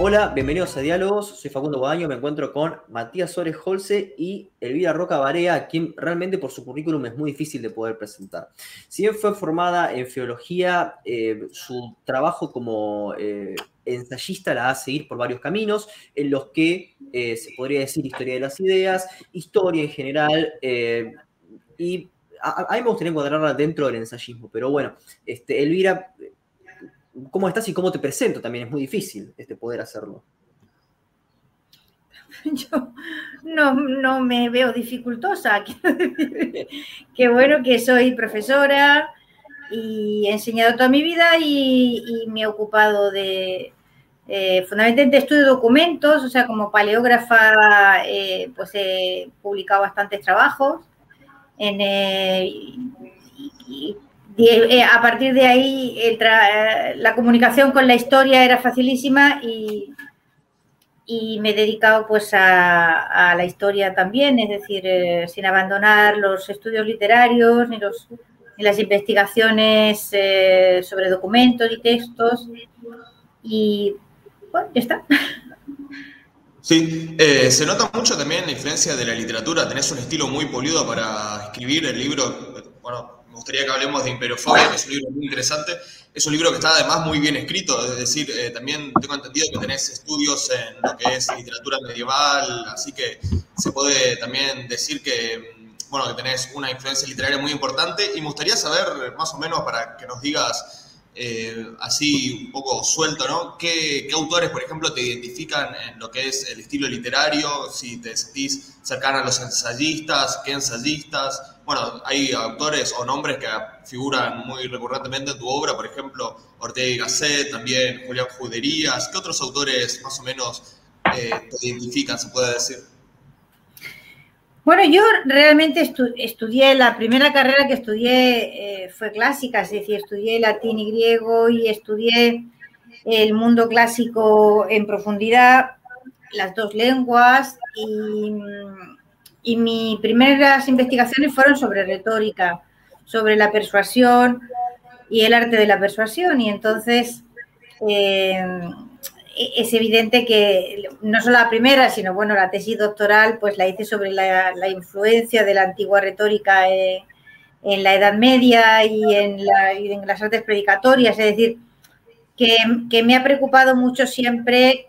Hola, bienvenidos a Diálogos. Soy Facundo Guadaño, me encuentro con Matías Suárez Holce y Elvira Roca Barea, quien realmente por su currículum es muy difícil de poder presentar. Si bien fue formada en filología, eh, su trabajo como eh, ensayista la hace ir por varios caminos, en los que eh, se podría decir historia de las ideas, historia en general, y a, mí me gustaría encuadrarla dentro del ensayismo, pero bueno, este, Elvira cómo estás y cómo te presento también es muy difícil este, poder hacerlo. Yo no, me veo dificultosa. Qué bueno que soy profesora y he enseñado toda mi vida y, me he ocupado de, eh, fundamentalmente estudio documentos, o sea, como paleógrafa, eh, pues he publicado bastantes trabajos en, eh, a partir de ahí la comunicación con la historia era facilísima y, y me he dedicado pues a, la historia también, es decir, eh, sin abandonar los estudios literarios ni, los, las investigaciones eh, sobre documentos y textos. Y bueno, ya está. Sí, se nota mucho también la influencia de la literatura. Tenés un estilo muy polido para escribir el libro. Bueno, me gustaría que hablemos de Imperofobia, que es un libro muy interesante. Es un libro que está además muy bien escrito, es decir, eh, también tengo entendido que tenés estudios en lo que es literatura medieval, así que se puede también decir que, bueno, que tenés una influencia literaria muy importante y me gustaría saber, más o menos, para que nos digas eh, así un poco suelto, ¿no? ¿Qué, autores, por ejemplo, te identifican en lo que es el estilo literario? Si te sentís cercana a los ensayistas, ¿qué ensayistas? Bueno, hay autores o nombres que figuran muy recurrentemente en tu obra, por ejemplo, Ortega y Gasset, también Julián Juderías. ¿Qué otros autores más o menos eh, te identifican, se puede decir? Bueno, yo realmente estudié, la primera carrera que estudié eh, fue clásica, es decir, estudié latín y griego y estudié el mundo clásico en profundidad, las dos lenguas y, y mis primeras investigaciones fueron sobre retórica, sobre la persuasión y el arte de la persuasión y entonces... Eh, es evidente que no solo la primera, sino bueno, la tesis doctoral, pues la hice sobre la, influencia de la antigua retórica eh, en la Edad Media y en, las artes predicatorias, es decir, que, me ha preocupado mucho siempre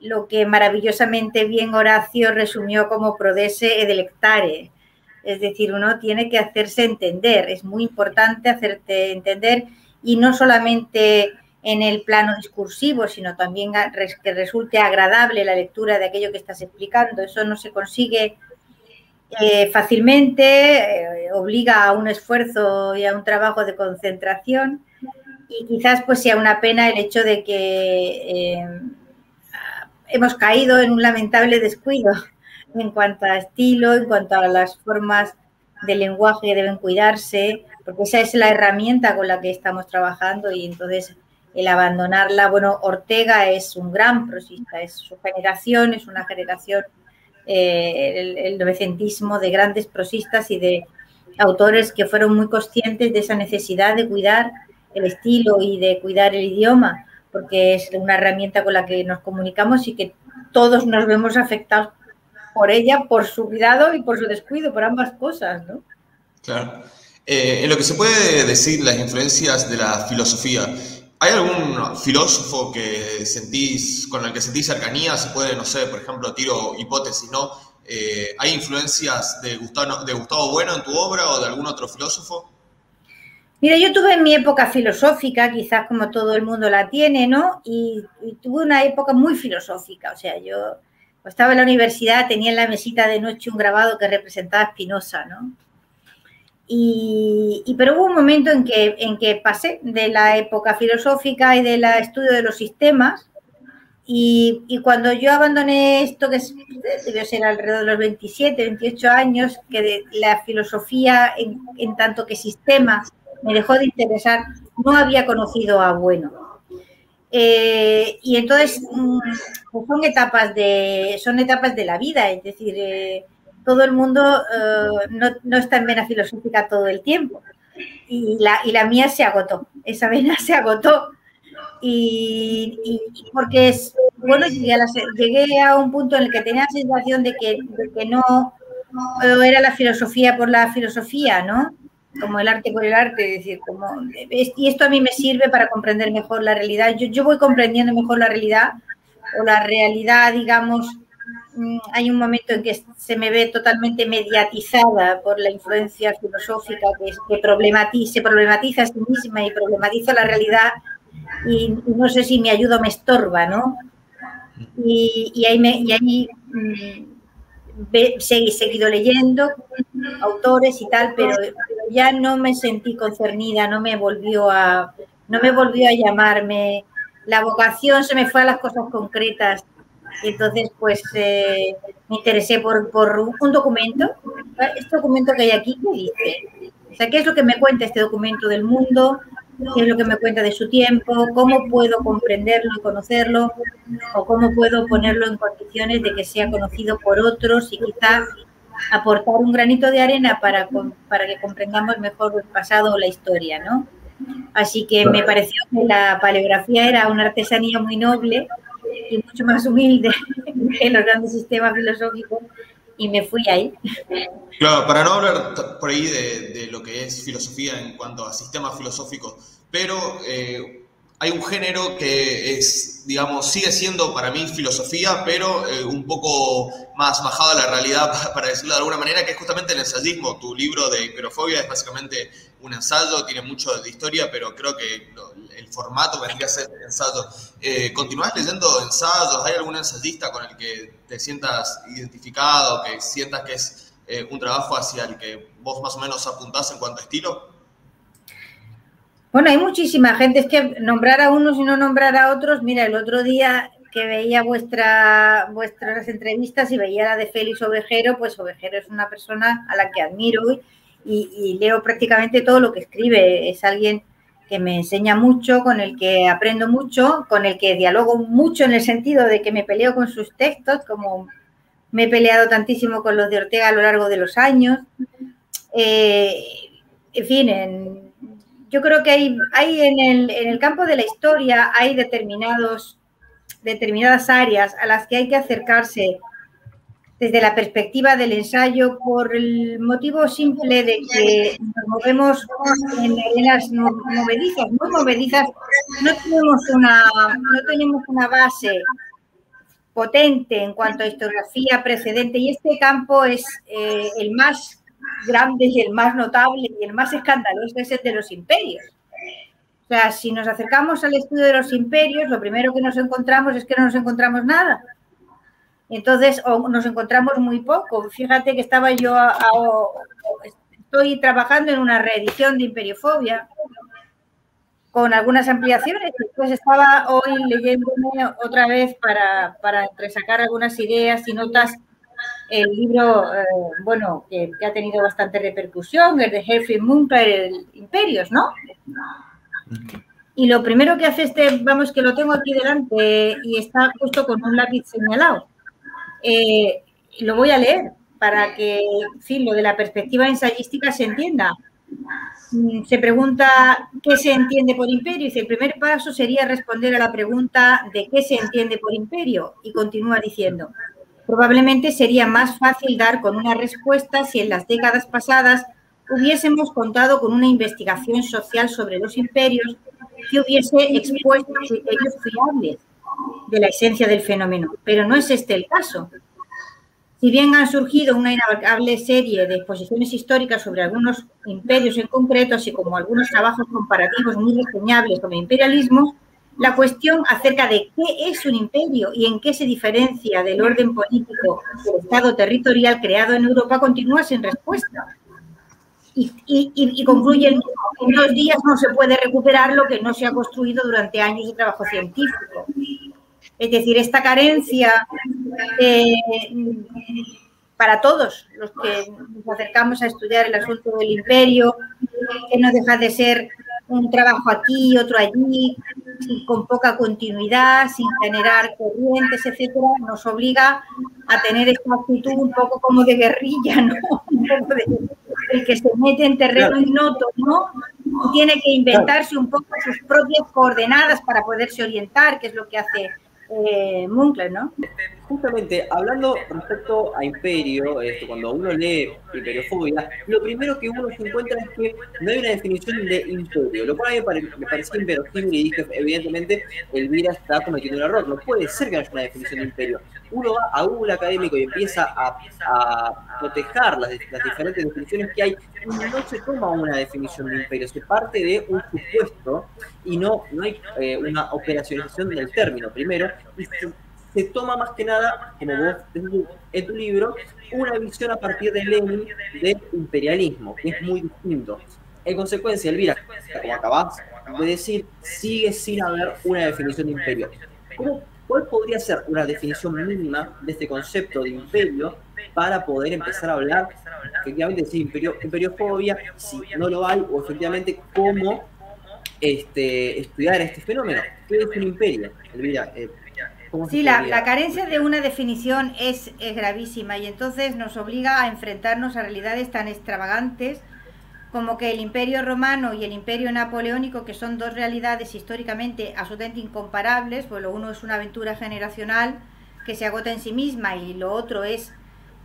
lo que maravillosamente bien Horacio resumió como prodese delectare. Es decir, uno tiene que hacerse entender, es muy importante hacerte entender y no solamente en el plano discursivo, sino también que resulte agradable la lectura de aquello que estás explicando. Eso no se consigue eh, fácilmente, eh, obliga a un esfuerzo y a un trabajo de concentración y quizás pues sea una pena el hecho de que eh, hemos caído en un lamentable descuido en cuanto a estilo, en cuanto a las formas de lenguaje que deben cuidarse, porque esa es la herramienta con la que estamos trabajando y entonces el abandonarla. Bueno, Ortega es un gran prosista, es su generación, es una generación, eh, el, novecentismo de grandes prosistas y de autores que fueron muy conscientes de esa necesidad de cuidar el estilo y de cuidar el idioma, porque es una herramienta con la que nos comunicamos y que todos nos vemos afectados por ella, por su cuidado y por su descuido, por ambas cosas, ¿no? Claro. Eh, en lo que se puede decir las influencias de la filosofía, ¿Hay algún filósofo que sentís, con el que sentís cercanía? Se puede, no sé, por ejemplo, tiro hipótesis, ¿no? Eh, ¿Hay influencias de Gustavo, de Gustavo Bueno en tu obra o de algún otro filósofo? Mira, yo tuve mi época filosófica, quizás como todo el mundo la tiene, ¿no? Y, y, tuve una época muy filosófica, o sea, yo estaba en la universidad, tenía en la mesita de noche un grabado que representaba a Spinoza, ¿no? Y, pero hubo un momento en que, en que pasé de la época filosófica y del estudio de los sistemas y, y, cuando yo abandoné esto, que debió ser alrededor de los 27, 28 años, que de la filosofía en, en, tanto que sistema me dejó de interesar, no había conocido a Bueno. Eh, y entonces mm, pues son etapas de son etapas de la vida, es decir, eh, todo el mundo eh, no, está en vena filosófica todo el tiempo. Y la, y la mía se agotó, esa vena se agotó. y, porque es, bueno, llegué a, un punto en el que tenía la sensación de que, de que no era la filosofía por la filosofía, ¿no? Como el arte por el arte, es decir, como, y esto a mí me sirve para comprender mejor la realidad. Yo, yo voy comprendiendo mejor la realidad o la realidad, digamos, mm, hay un momento en que se me ve totalmente mediatizada por la influencia filosófica que, problematiza, se problematiza a sí misma y problematiza la realidad y, no sé si me ayuda o me estorba, ¿no? Y, ahí, me, y ahí mm, seguido leyendo autores y tal, pero ya no me sentí concernida, no me volvió a, no me volvió a llamarme, la vocación se me fue a las cosas concretas. Entonces, pues, eh, me interesé por, por un documento. Este documento que hay aquí, ¿qué dice? O sea, ¿qué es lo que me cuenta este documento del mundo? qué es lo que me cuenta de su tiempo, cómo puedo comprenderlo y conocerlo, o cómo puedo ponerlo en condiciones de que sea conocido por otros y quizás aportar un granito de arena para, para que comprendamos mejor el pasado o la historia, ¿no? Así que me pareció que la paleografía era una artesanía muy noble y mucho más humilde que los grandes sistemas filosóficos y me fui ahí. Claro, para no hablar por ahí de, lo que es filosofía en cuanto a sistemas filosóficos, pero eh, hay un género que es, digamos, sigue siendo para mí filosofía, pero eh, un poco más bajado a la realidad, para decirlo de alguna manera, que es justamente el ensayismo. Tu libro de hiperofobia es básicamente un ensayo, tiene mucho de historia, pero creo que el formato vendría a ser ensayo. Eh, ¿Continúas leyendo ensayos? ¿Hay algún ensayista con el que te sientas identificado, que sientas que es eh, un trabajo hacia el que vos más o menos apuntás en cuanto a estilo? Bueno, hay muchísima gente, es que nombrar a unos y no nombrar a otros, mira, el otro día que veía vuestra, vuestras entrevistas y veía la de Félix Ovejero, pues Ovejero es una persona a la que admiro y, y, leo prácticamente todo lo que escribe. Es alguien que me enseña mucho, con el que aprendo mucho, con el que dialogo mucho en el sentido de que me peleo con sus textos, como me he peleado tantísimo con los de Ortega a lo largo de los años. Eh, en fin, en, yo creo que hay, hay en, el, en, el, campo de la historia hay determinados, determinadas áreas a las que hay que acercarse desde la perspectiva del ensayo por el motivo simple de que nos movemos en arenas movedizas, muy movedizas, no tenemos una, no tenemos una base potente en cuanto a historiografía precedente y este campo es eh, el más grande y el más notable y el más escandaloso es el de los imperios. O sea, si nos acercamos al estudio de los imperios, lo primero que nos encontramos es que no nos encontramos nada. Entonces, o nos encontramos muy poco. Fíjate que estaba yo, estoy trabajando en una reedición de Imperiofobia con algunas ampliaciones. Después estaba hoy leyéndome otra vez para, para sacar algunas ideas y notas el libro, eh, bueno, que, ha tenido bastante repercusión, el de Jeffrey Munter, el Imperios, ¿no? Y lo primero que hace este, vamos, que lo tengo aquí delante y está justo con un lápiz señalado. Eh, lo voy a leer para que, en fin, lo de la perspectiva ensayística se entienda. Mm, se pregunta qué se entiende por imperio. Y el primer paso sería responder a la pregunta de qué se entiende por imperio. Y continúa diciendo, Probablemente sería más fácil dar con una respuesta si en las décadas pasadas hubiésemos contado con una investigación social sobre los imperios que hubiese expuesto criterios fiables de la esencia del fenómeno, pero no es este el caso. Si bien han surgido una inabarcable serie de exposiciones históricas sobre algunos imperios en concreto, así como algunos trabajos comparativos muy reseñables sobre imperialismo, la cuestión acerca de qué es un imperio y en qué se diferencia del orden político del Estado territorial creado en Europa continúa sin respuesta. Y, y, concluyen, en dos días no se puede recuperar lo que no se ha construido durante años de trabajo científico. Es decir, esta carencia eh, para todos los que nos acercamos a estudiar el asunto del imperio, que no deja de ser un trabajo aquí, otro allí, con poca continuidad, sin generar corrientes, etcétera, nos obliga a tener esta actitud un poco como de guerrilla, ¿no? Un poco de, el que se mete en terreno ignoto, ¿no? y tiene que inventarse un poco sus propias coordenadas para poderse orientar, que es lo que hace eh, Munkler, ¿no? Justamente, hablando respecto a Imperio, esto, cuando uno lee Imperiofobia, lo primero que uno se encuentra es que no hay una definición de Imperio, lo cual a mí me, pareció inverosímil y dije, evidentemente, Elvira está cometiendo un error, no puede ser que haya una definición de Imperio. Uno va a Google académico y empieza a, a cotejar las, las diferentes definiciones que hay y no se toma una definición de imperio, se parte de un supuesto y no, no hay eh, una operacionalización del término primero, y toma más que nada, como vos en tu libro, una visión a partir de Lenin del imperialismo, que es muy distinto. En consecuencia, Elvira, como acabás de decir, sigue sin haber una definición de imperio. ¿Cómo, ¿Cuál podría ser una definición mínima de este concepto de imperio para poder empezar a hablar efectivamente de imperio, imperiofobia, si no lo hay, o efectivamente cómo este, estudiar este fenómeno. ¿Qué es un imperio? Elvira, eh, sí, la, la, carencia de una definición es, es gravísima y entonces nos obliga a enfrentarnos a realidades tan extravagantes como que el imperio romano y el imperio napoleónico, que son dos realidades históricamente absolutamente incomparables, pues lo uno es una aventura generacional que se agota en sí misma y lo otro es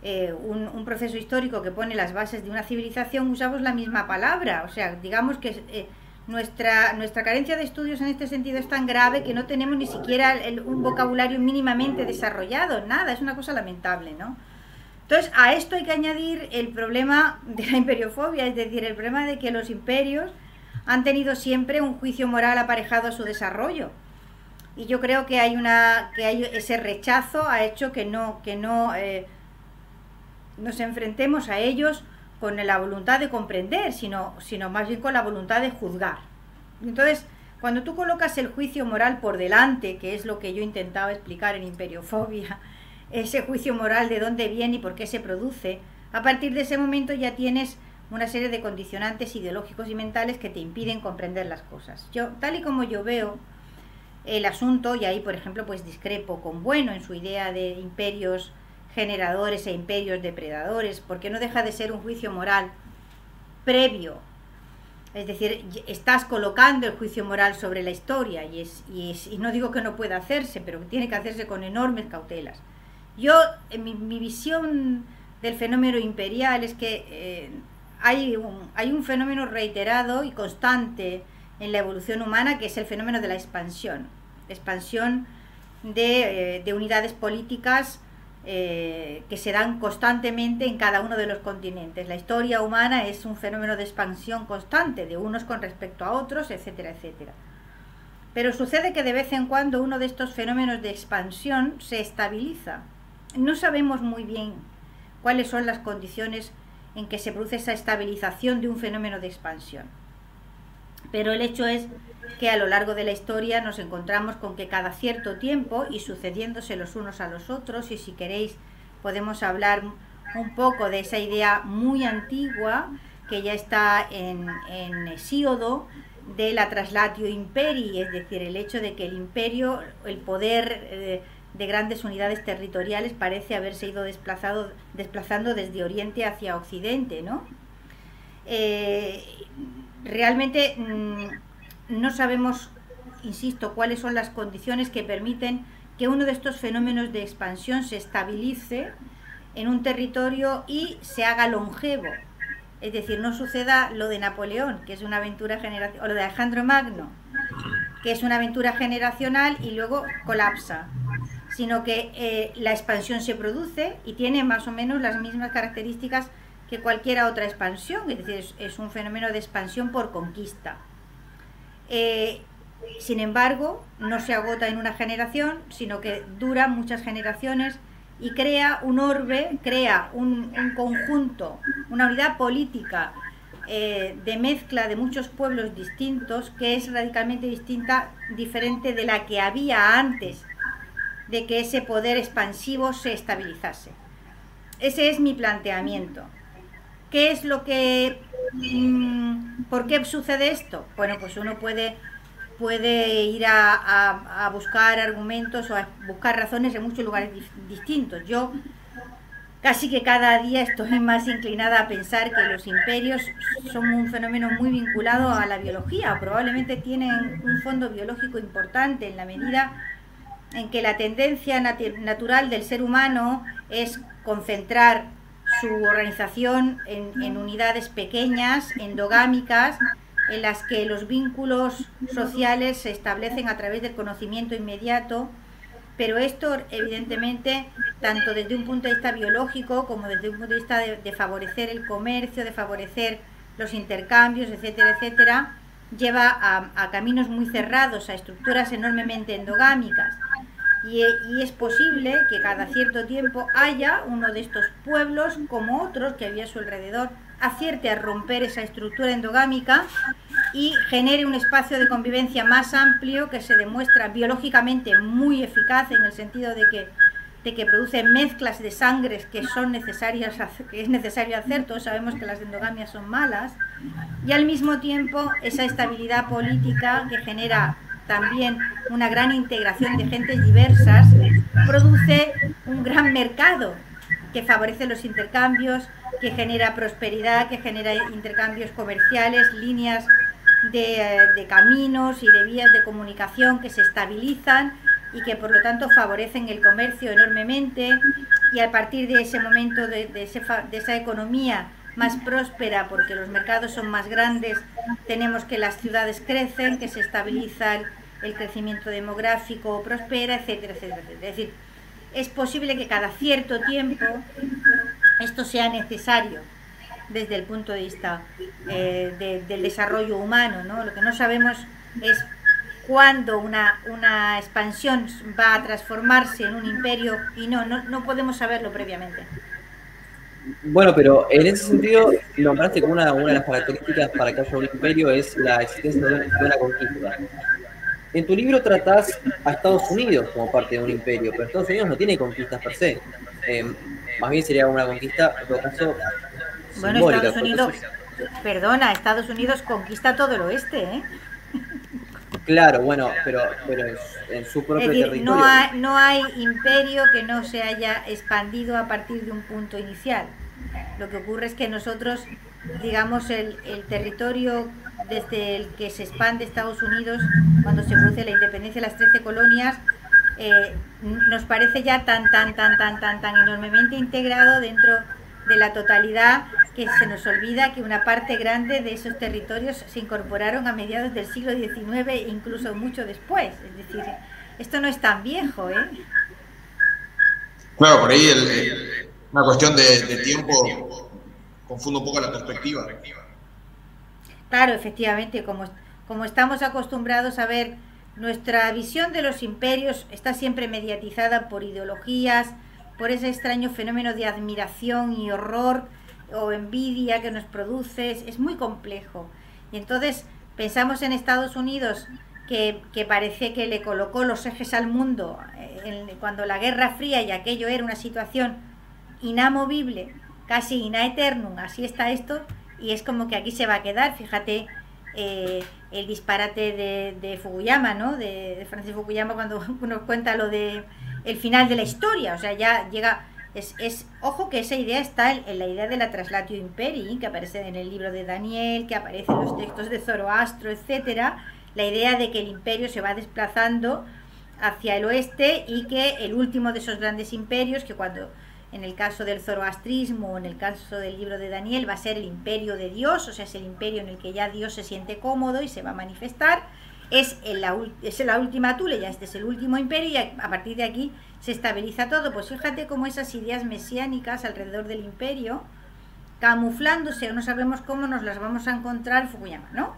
eh, un, proceso histórico que pone las bases de una civilización, usamos la misma palabra. O sea, digamos que eh, nuestra, nuestra carencia de estudios en este sentido es tan grave que no tenemos ni siquiera un vocabulario mínimamente desarrollado, nada, es una cosa lamentable, ¿no? Entonces, a esto hay que añadir el problema de la imperiofobia, es decir, el problema de que los imperios han tenido siempre un juicio moral aparejado a su desarrollo. Y yo creo que hay una que hay ese rechazo ha hecho que no que no eh, nos enfrentemos a ellos con la voluntad de comprender, sino, sino más bien con la voluntad de juzgar. Entonces, cuando tú colocas el juicio moral por delante, que es lo que yo intentaba explicar en Imperiofobia, ese juicio moral de dónde viene y por qué se produce, a partir de ese momento ya tienes una serie de condicionantes ideológicos y mentales que te impiden comprender las cosas. Yo, tal y como yo veo el asunto, y ahí por ejemplo pues discrepo con Bueno en su idea de imperios generadores e imperios depredadores, porque no deja de ser un juicio moral previo. Es decir, estás colocando el juicio moral sobre la historia y, es, y, no digo que no pueda hacerse, pero tiene que hacerse con enormes cautelas. Yo, en mi, visión del fenómeno imperial es que eh, hay, un, hay un fenómeno reiterado y constante en la evolución humana que es el fenómeno de la expansión. Expansión de, eh, de unidades políticas eh, que se dan constantemente en cada uno de los continentes. La historia humana es un fenómeno de expansión constante de unos con respecto a otros, etcétera, etcétera. Pero sucede que de vez en cuando uno de estos fenómenos de expansión se estabiliza no sabemos muy bien cuáles son las condiciones en que se produce esa estabilización de un fenómeno de expansión. Pero el hecho es que a lo largo de la historia nos encontramos con que cada cierto tiempo y sucediéndose los unos a los otros, y si queréis podemos hablar un poco de esa idea muy antigua que ya está en, en Hesíodo, de la traslatio imperi, es decir, el hecho de que el imperio, el poder eh, de grandes unidades territoriales parece haberse ido desplazado, desplazando desde Oriente hacia Occidente, ¿no? Eh, realmente mm, no sabemos, insisto, cuáles son las condiciones que permiten que uno de estos fenómenos de expansión se estabilice en un territorio y se haga longevo. Es decir, no suceda lo de Napoleón, que es una aventura generacional, o lo de Alejandro Magno, que es una aventura generacional y luego colapsa sino que eh, la expansión se produce y tiene más o menos las mismas características que cualquier otra expansión, es decir, es, un fenómeno de expansión por conquista. Eh, sin embargo, no se agota en una generación, sino que dura muchas generaciones y crea un orbe, crea un, conjunto, una unidad política eh, de mezcla de muchos pueblos distintos que es radicalmente distinta, diferente de la que había antes de que ese poder expansivo se estabilizase. Ese es mi planteamiento. ¿Qué es lo que... Mm, ¿Por qué sucede esto? Bueno, pues uno puede, puede ir a, buscar argumentos o a buscar razones en muchos lugares distintos. Yo Casi que cada día estoy más inclinada a pensar que los imperios son un fenómeno muy vinculado a la biología, probablemente tienen un fondo biológico importante en la medida en que la tendencia natural del ser humano es concentrar su organización en, unidades pequeñas, endogámicas, en las que los vínculos sociales se establecen a través del conocimiento inmediato pero esto evidentemente, tanto desde un punto de vista biológico como desde un punto de vista de, favorecer el comercio, de favorecer los intercambios, etcétera, etcétera, lleva a, caminos muy cerrados, a estructuras enormemente endogámicas. Y, y, es posible que cada cierto tiempo haya uno de estos pueblos, como otros que había a su alrededor, acierte a romper esa estructura endogámica y genere un espacio de convivencia más amplio que se demuestra biológicamente muy eficaz en el sentido de que, de que produce mezclas de sangres que son necesarias que es necesario hacer, todos sabemos que las endogamias son malas, y al mismo tiempo esa estabilidad política que genera también una gran integración de gentes diversas, produce un gran mercado que favorece los intercambios, que genera prosperidad, que genera intercambios comerciales, líneas de, caminos y de vías de comunicación que se estabilizan y que por lo tanto favorecen el comercio enormemente. Y a partir de ese momento de, esa economía más próspera porque los mercados son más grandes, tenemos que las ciudades crecen, que se estabiliza el, crecimiento demográfico, prospera, etcétera, etcétera. Es decir, es posible que cada cierto tiempo esto sea necesario desde el punto de vista eh, del desarrollo humano. ¿no? Lo que no sabemos es cuándo una, una expansión va a transformarse en un imperio y no, no, no podemos saberlo previamente. Bueno, pero en ese sentido, nombraste como una, una de las características para que haya un imperio es la existencia de una conquista. En tu libro tratás a Estados Unidos como parte de un imperio, pero Estados Unidos no tiene conquistas per se. Eh, más bien sería una conquista, en todo caso, bueno, Estados Unidos, perdona, Estados Unidos conquista todo el oeste, ¿eh? Claro, bueno, pero, pero en, su propio territorio. No hay, no hay imperio que no se haya expandido a partir de un punto inicial. Lo que ocurre es que nosotros, digamos, el, el territorio desde el que se expande Estados Unidos, cuando se produce la independencia de las 13 colonias, eh, nos parece ya tan, tan, tan, tan, tan, tan enormemente integrado dentro de la totalidad que se nos olvida que una parte grande de esos territorios se incorporaron a mediados del siglo XIX e incluso mucho después. Es decir, esto no es tan viejo, ¿eh? Claro, por ahí una cuestión de, tiempo confunde un poco la perspectiva. Claro, efectivamente, como, como estamos acostumbrados a ver, nuestra visión de los imperios está siempre mediatizada por ideologías, por ese extraño fenómeno de admiración y horror o envidia que nos produce, es, muy complejo. Y entonces pensamos en Estados Unidos, que, parece que le colocó los ejes al mundo eh, cuando la Guerra Fría y aquello era una situación inamovible, casi inaeternum, así está esto, y es como que aquí se va a quedar, fíjate eh, el disparate de, Fukuyama, ¿no? De, de Francis Fukuyama cuando nos cuenta lo de el final de la historia, o sea, ya llega es, es, ojo que esa idea está en, la idea de la traslatio imperi, que aparece en el libro de Daniel, que aparece en los textos de Zoroastro, etcétera, la idea de que el imperio se va desplazando hacia el oeste y que el último de esos grandes imperios, que cuando en el caso del zoroastrismo en el caso del libro de Daniel va a ser el imperio de Dios, o sea, es el imperio en el que ya Dios se siente cómodo y se va a manifestar, es, la, última tule, ya este es el último imperio y a partir de aquí se estabiliza todo. Pues fíjate cómo esas ideas mesiánicas alrededor del imperio, camuflándose o no sabemos cómo nos las vamos a encontrar Fukuyama, ¿no?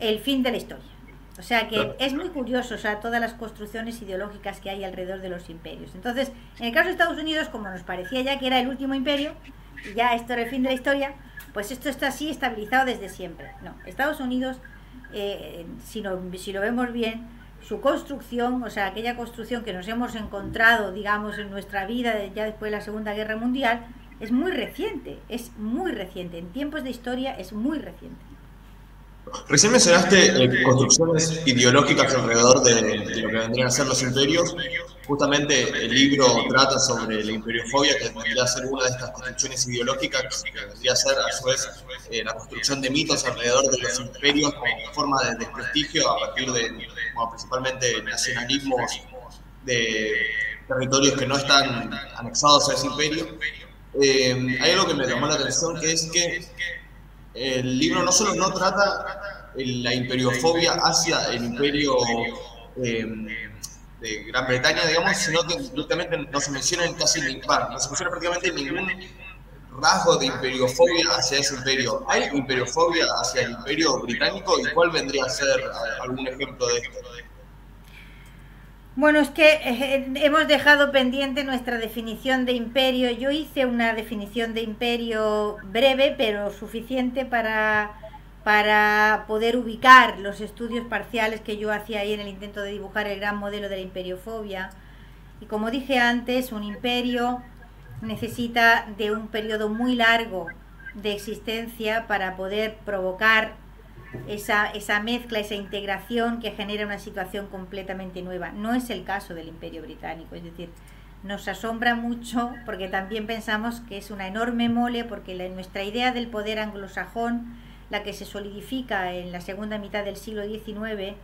El fin de la historia. O sea que es muy curioso, o sea, todas las construcciones ideológicas que hay alrededor de los imperios. Entonces, en el caso de Estados Unidos, como nos parecía ya que era el último imperio, y ya esto era el fin de la historia, pues esto está así estabilizado desde siempre. No, Estados Unidos, eh, si, si lo vemos bien, su construcción, o sea, aquella construcción que nos hemos encontrado, digamos, en nuestra vida ya después de la Segunda Guerra Mundial, es muy reciente, es muy reciente, en tiempos de historia es muy reciente. Recién mencionaste eh, construcciones ideológicas alrededor de, lo que vendrían a ser los imperios. justamente el libro trata sobre la imperiofobia, que vendría a ser una de estas construcciones ideológicas, que vendría a ser a su vez eh, la construcción de mitos alrededor de los imperios como forma de desprestigio a partir de, bueno, principalmente, nacionalismos de territorios que no están anexados a ese imperio. Eh, hay algo que me llamó la atención, que es que el libro no solo no trata la imperiofobia hacia el imperio eh, de Gran Bretaña, digamos, sino que no se menciona casi no se menciona prácticamente ningún rasgo de imperiofobia hacia ese imperio. ¿Hay imperiofobia hacia el imperio británico y cuál vendría a ser algún ejemplo de esto? Bueno, es que eh, hemos dejado pendiente nuestra definición de imperio. Yo hice una definición de imperio breve, pero suficiente para, para poder ubicar los estudios parciales que yo hacía ahí en el intento de dibujar el gran modelo de la imperiofobia. Y como dije antes, un imperio necesita de un periodo muy largo de existencia para poder provocar esa, esa mezcla, esa integración que genera una situación completamente nueva. No es el caso del Imperio Británico, es decir, nos asombra mucho porque también pensamos que es una enorme mole, porque nuestra idea del poder anglosajón, la que se solidifica en la segunda mitad del siglo XIX,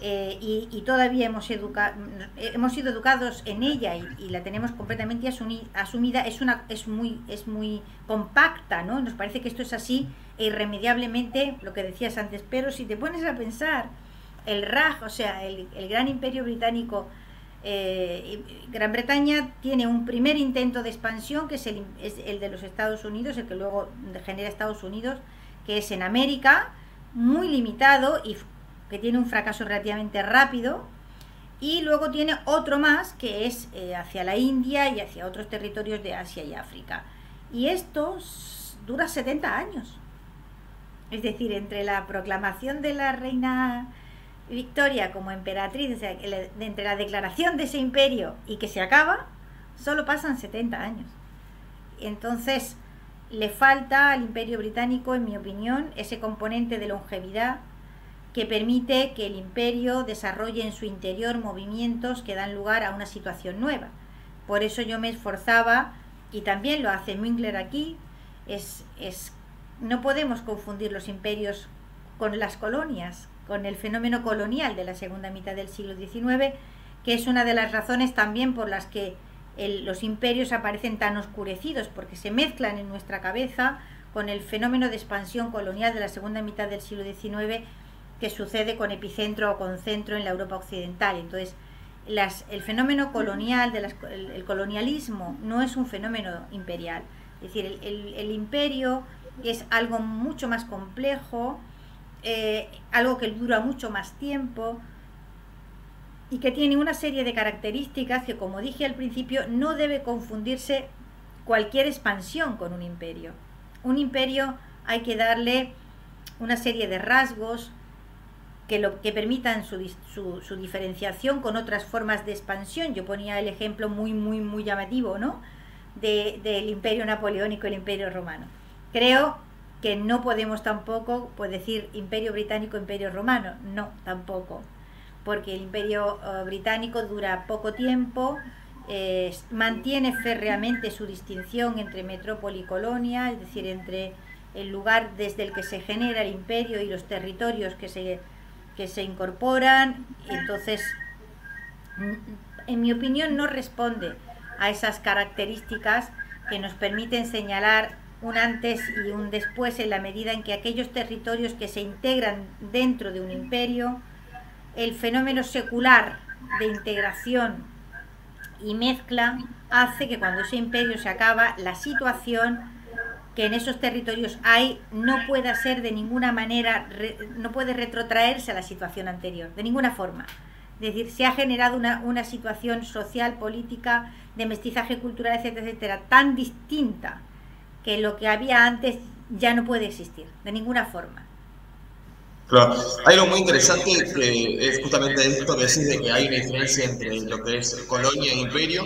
eh, y, todavía hemos, hemos sido educados en ella y, la tenemos completamente asumida, es, una, es, muy, es muy compacta, ¿no? Nos parece que esto es así e irremediablemente, lo que decías antes, pero si te pones a pensar, el Raj, o sea, el, gran imperio británico, eh, Gran Bretaña tiene un primer intento de expansión, que es el, es el de los Estados Unidos, el que luego genera Estados Unidos, que es en América, muy limitado y que tiene un fracaso relativamente rápido, y luego tiene otro más que es eh, hacia la India y hacia otros territorios de Asia y África. Y esto dura 70 años. Es decir, entre la proclamación de la reina Victoria como emperatriz, entre la declaración de ese imperio y que se acaba, solo pasan 70 años. Entonces, le falta al imperio británico, en mi opinión, ese componente de longevidad que permite que el imperio desarrolle en su interior movimientos que dan lugar a una situación nueva. Por eso yo me esforzaba, y también lo hace Müngler aquí, es, es no podemos confundir los imperios con las colonias, con el fenómeno colonial de la segunda mitad del siglo XIX, que es una de las razones también por las que los imperios aparecen tan oscurecidos, porque se mezclan en nuestra cabeza con el fenómeno de expansión colonial de la segunda mitad del siglo XIX que sucede con epicentro o con centro en la Europa occidental. Entonces, el fenómeno colonial, de el, colonialismo, no es un fenómeno imperial. Es decir, el, imperio es algo mucho más complejo, eh, algo que dura mucho más tiempo y que tiene una serie de características que, como dije al principio, no debe confundirse cualquier expansión con un imperio. Un imperio hay que darle una serie de rasgos, que, lo, que permitan su, su, diferenciación con otras formas de expansión. Yo ponía el ejemplo muy, muy, muy llamativo, ¿no? del imperio napoleónico y el imperio romano. Creo que no podemos tampoco pues, decir imperio británico, imperio romano. No, tampoco. Porque el imperio eh, británico dura poco tiempo, eh, mantiene férreamente su distinción entre metrópoli y colonia, es decir, entre el lugar desde el que se genera el imperio y los territorios que se que se incorporan, entonces, en mi opinión, no responde a esas características que nos permiten señalar un antes y un después en la medida en que aquellos territorios que se integran dentro de un imperio, el fenómeno secular de integración y mezcla hace que cuando ese imperio se acaba, la situación que en esos territorios hay no pueda ser de ninguna manera, no puede retrotraerse a la situación anterior, de ninguna forma. Es decir, se ha generado una, una situación social, política, de mestizaje cultural, etcétera, etcétera, tan distinta que lo que había antes ya no puede existir, de ninguna forma. Claro, hay algo muy interesante que es justamente esto que decís de que hay una diferencia entre lo que es colonia e imperio.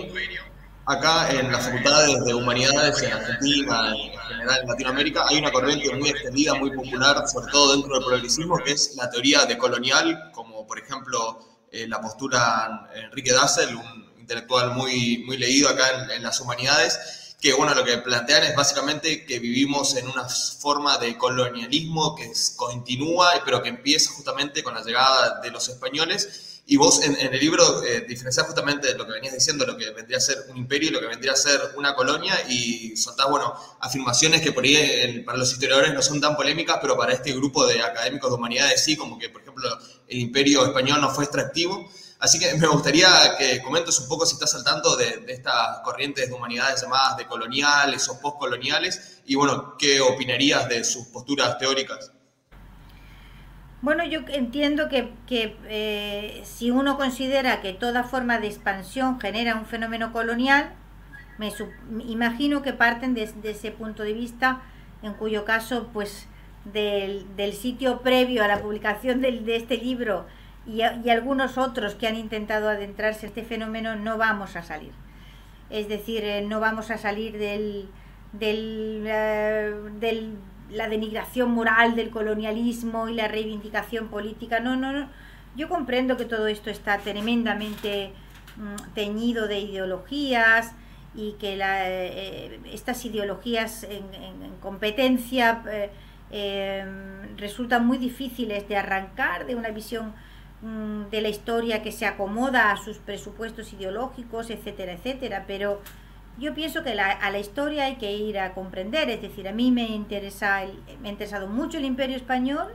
Acá en las facultades de humanidades en Argentina y en Latinoamérica, hay una corriente muy extendida, muy popular, sobre todo dentro del progresismo, que es la teoría decolonial, como por ejemplo eh, la postura Enrique Dassel, un intelectual muy, muy leído acá en, las humanidades, que bueno, lo que plantean es básicamente que vivimos en una forma de colonialismo que continúa, pero que empieza justamente con la llegada de los españoles y vos en, el libro eh, diferenciás justamente lo que venías diciendo, lo que vendría a ser un imperio y lo que vendría a ser una colonia, y soltás, bueno, afirmaciones que por ahí para los historiadores no son tan polémicas, pero para este grupo de académicos de humanidades sí, como que, por ejemplo, el imperio español no fue extractivo. Así que me gustaría que comentes un poco si estás al tanto de, de estas corrientes de humanidades llamadas de coloniales o postcoloniales, y bueno, ¿qué opinarías de sus posturas teóricas? Bueno, yo entiendo que, eh, si uno considera que toda forma de expansión genera un fenómeno colonial, me, imagino que parten de, ese punto de vista, en cuyo caso, pues, del, sitio previo a la publicación de este libro y, algunos otros que han intentado adentrarse a este fenómeno, no vamos a salir. Es decir, eh, no vamos a salir del, del, eh, del la denigración moral del colonialismo y la reivindicación política. No, no, no. Yo comprendo que todo esto está tremendamente mm, teñido de ideologías y que eh, estas ideologías en, competencia eh, em, resultan muy difíciles de arrancar de una visión mm, de la historia que se acomoda a sus presupuestos ideológicos, etcétera, etcétera. Pero yo pienso que a la historia hay que ir a comprender, es decir, a mí me, interesa ha interesado mucho el imperio español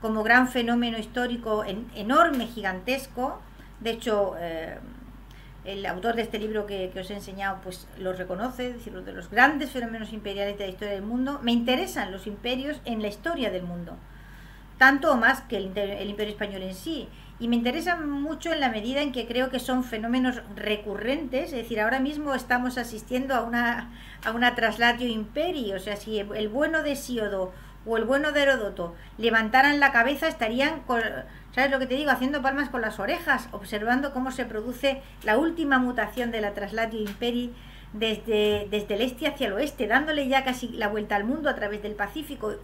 como gran fenómeno histórico enorme, gigantesco. De hecho, eh, el autor de este libro que, os he enseñado pues lo reconoce, es decir, uno de los grandes fenómenos imperiales de la historia del mundo. Me interesan los imperios en la historia del mundo, tanto o más que el imperio español en sí y me interesa mucho en la medida en que creo que son fenómenos recurrentes, es decir, ahora mismo estamos asistiendo a una, a una traslatio imperi, o sea, si el bueno de Siodo o el bueno de Heródoto levantaran la cabeza estarían, ¿sabes lo que te digo?, haciendo palmas con las orejas, observando cómo se produce la última mutación de la traslatio imperi desde, desde el este hacia el oeste, dándole ya casi la vuelta al mundo a través del Pacífico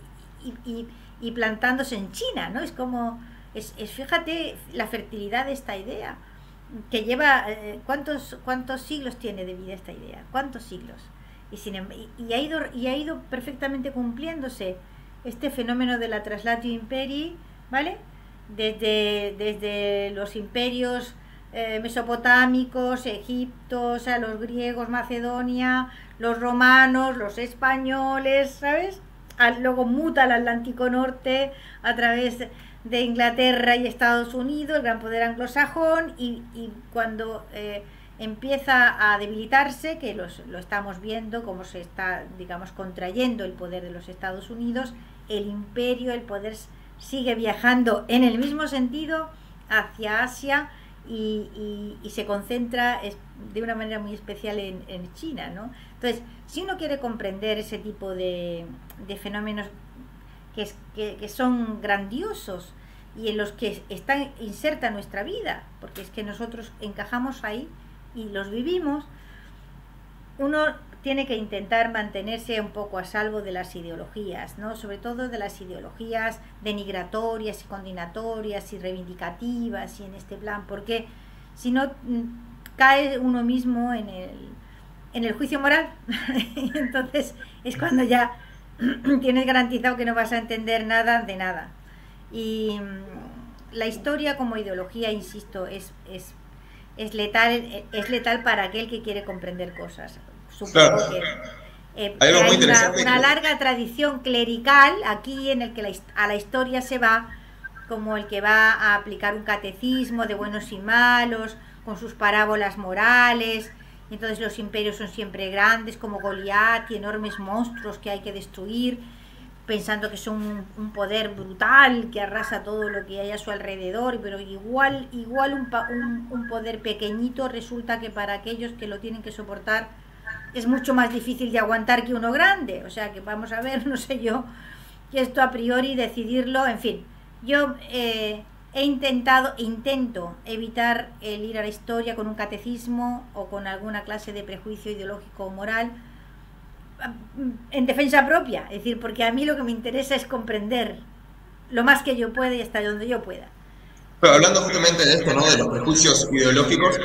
y, y plantándose en China, ¿no? Es como es, fíjate la fertilidad de esta idea, que lleva, eh, ¿cuántos, ¿cuántos siglos tiene de vida esta idea? ¿Cuántos siglos? Y, sin, em, y, ha ido, y ha ido perfectamente cumpliéndose este fenómeno de la traslatio imperi, ¿vale? Desde, desde los imperios eh, mesopotámicos, Egipto, o sea, los griegos, Macedonia, los romanos, los españoles, ¿sabes? luego muta al Atlántico Norte a través de Inglaterra y Estados Unidos, el gran poder anglosajón, y, cuando eh, empieza a debilitarse, que lo estamos viendo, como se está, digamos, contrayendo el poder de los Estados Unidos, el imperio, el poder sigue viajando en el mismo sentido hacia Asia y, y, se concentra de una manera muy especial en, China. ¿no? Entonces, si uno quiere comprender ese tipo de, de fenómenos que, son grandiosos y en los que están inserta nuestra vida, porque es que nosotros encajamos ahí y los vivimos, uno tiene que intentar mantenerse un poco a salvo de las ideologías, ¿no? sobre todo de las ideologías denigratorias y condenatorias y reivindicativas y en este plan, porque si no mm, cae uno mismo en el, en el juicio moral, entonces es cuando ya tienes garantizado que no vas a entender nada de nada. Y mm, la historia como ideología, insisto, es, es, es, letal, es letal para aquel que quiere comprender cosas. Supongo que, eh, hay una, larga tradición clerical aquí en el que a la historia se va como el que va a aplicar un catecismo de buenos y malos, con sus parábolas morales, entonces los imperios son siempre grandes, como Goliat y enormes monstruos que hay que destruir, pensando que son un, poder brutal que arrasa todo lo que hay a su alrededor, pero igual, igual un, un, poder pequeñito resulta que para aquellos que lo tienen que soportar es mucho más difícil de aguantar que uno grande. O sea que vamos a ver, no sé yo, que esto a priori decidirlo, en fin. Yo eh, he intentado, intento evitar el ir a la historia con un catecismo o con alguna clase de prejuicio ideológico o moral mm, en defensa propia, es decir, porque a mí lo que me interesa es comprender lo más que yo pueda y hasta donde yo pueda. Pero hablando justamente de esto, ¿no? De los prejuicios ideológicos,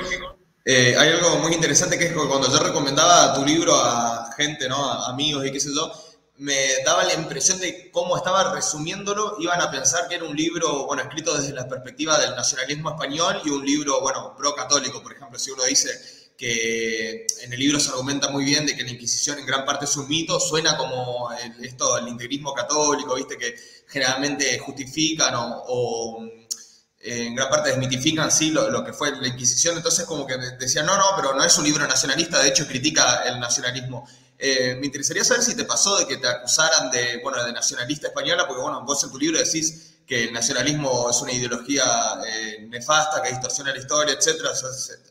Eh, hay algo muy interesante que es cuando yo recomendaba tu libro a gente, ¿no? A amigos y qué sé yo, me daba la impresión de cómo estaba resumiéndolo, iban a pensar que era un libro, bueno, escrito desde la perspectiva del nacionalismo español y un libro, bueno, pro-católico, por ejemplo, si uno dice que en el libro se argumenta muy bien de que la Inquisición en gran parte es un mito, suena como el, esto, el integrismo católico, viste, que generalmente justifican o, en gran parte desmitifican sí lo, lo, que fue la Inquisición, entonces como que decían, no, no, pero no es un libro nacionalista, de hecho critica el nacionalismo. Eh, me interesaría saber si te pasó de que te acusaran de, bueno, de nacionalista española, porque bueno, vos en tu libro decís que el nacionalismo es una ideología eh, nefasta, que distorsiona la historia, etc.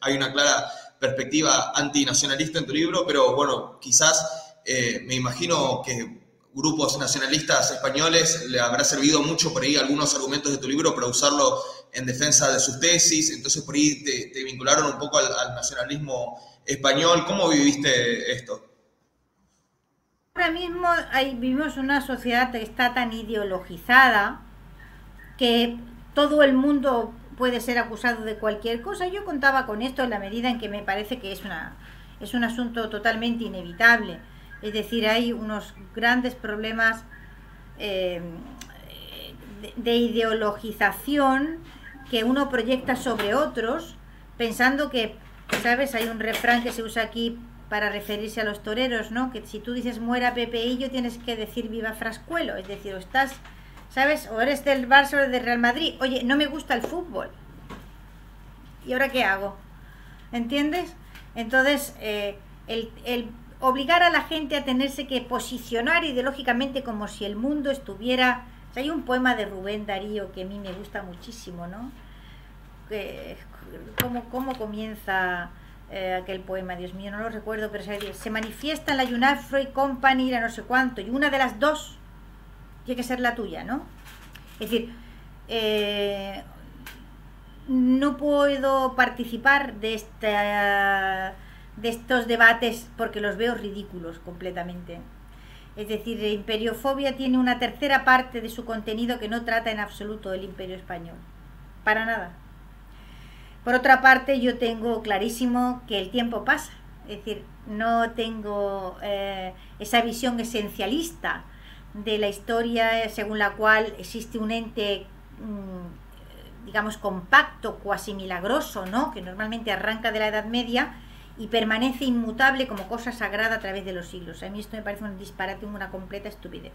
hay una clara perspectiva antinacionalista en tu libro, pero bueno, quizás eh, me imagino que grupos nacionalistas españoles le habrá servido mucho por ahí algunos argumentos de tu libro para usarlo en defensa de sus tesis, entonces por ahí te, vincularon un poco al, al nacionalismo español. ¿Cómo viviste esto? Ahora mismo vivimos una sociedad que está tan ideologizada que todo el mundo puede ser acusado de cualquier cosa. Yo contaba con esto en la medida en que me parece que es, un asunto totalmente inevitable. Es decir, hay unos grandes problemas eh, de ideologización que uno proyecta sobre otros, pensando que, ¿sabes? Hay un refrán que se usa aquí para referirse a los toreros, ¿no? Que si tú dices muera Pepeillo, tienes que decir viva Frascuelo. Es decir, o estás, ¿sabes? O eres del Barça o del Real Madrid. Oye, no me gusta el fútbol. ¿Y ahora qué hago? ¿Entiendes? Entonces, eh, el, el, obligar a la gente a tenerse que posicionar ideológicamente como si el mundo estuviera... hay un poema de Rubén Darío que a mí me gusta muchísimo, ¿no? ¿Cómo, cómo comienza eh, aquel poema, Dios mío, no lo recuerdo, pero se, manifiesta en la United Fruit Company, la no sé cuánto, y una de las dos tiene que ser la tuya, ¿no? Es decir, eh, no puedo participar de, esta, de estos debates porque los veo ridículos completamente. Es decir, Imperiofobia tiene una tercera parte de su contenido que no trata en absoluto del imperio español. Para nada. Por otra parte, yo tengo clarísimo que el tiempo pasa, es decir, no tengo eh, esa visión esencialista de la historia según la cual existe un ente, mm, digamos, compacto, cuasi milagroso, ¿no? que normalmente arranca de la Edad Media y permanece inmutable como cosa sagrada a través de los siglos. A mí esto me parece un disparate, una completa estupidez.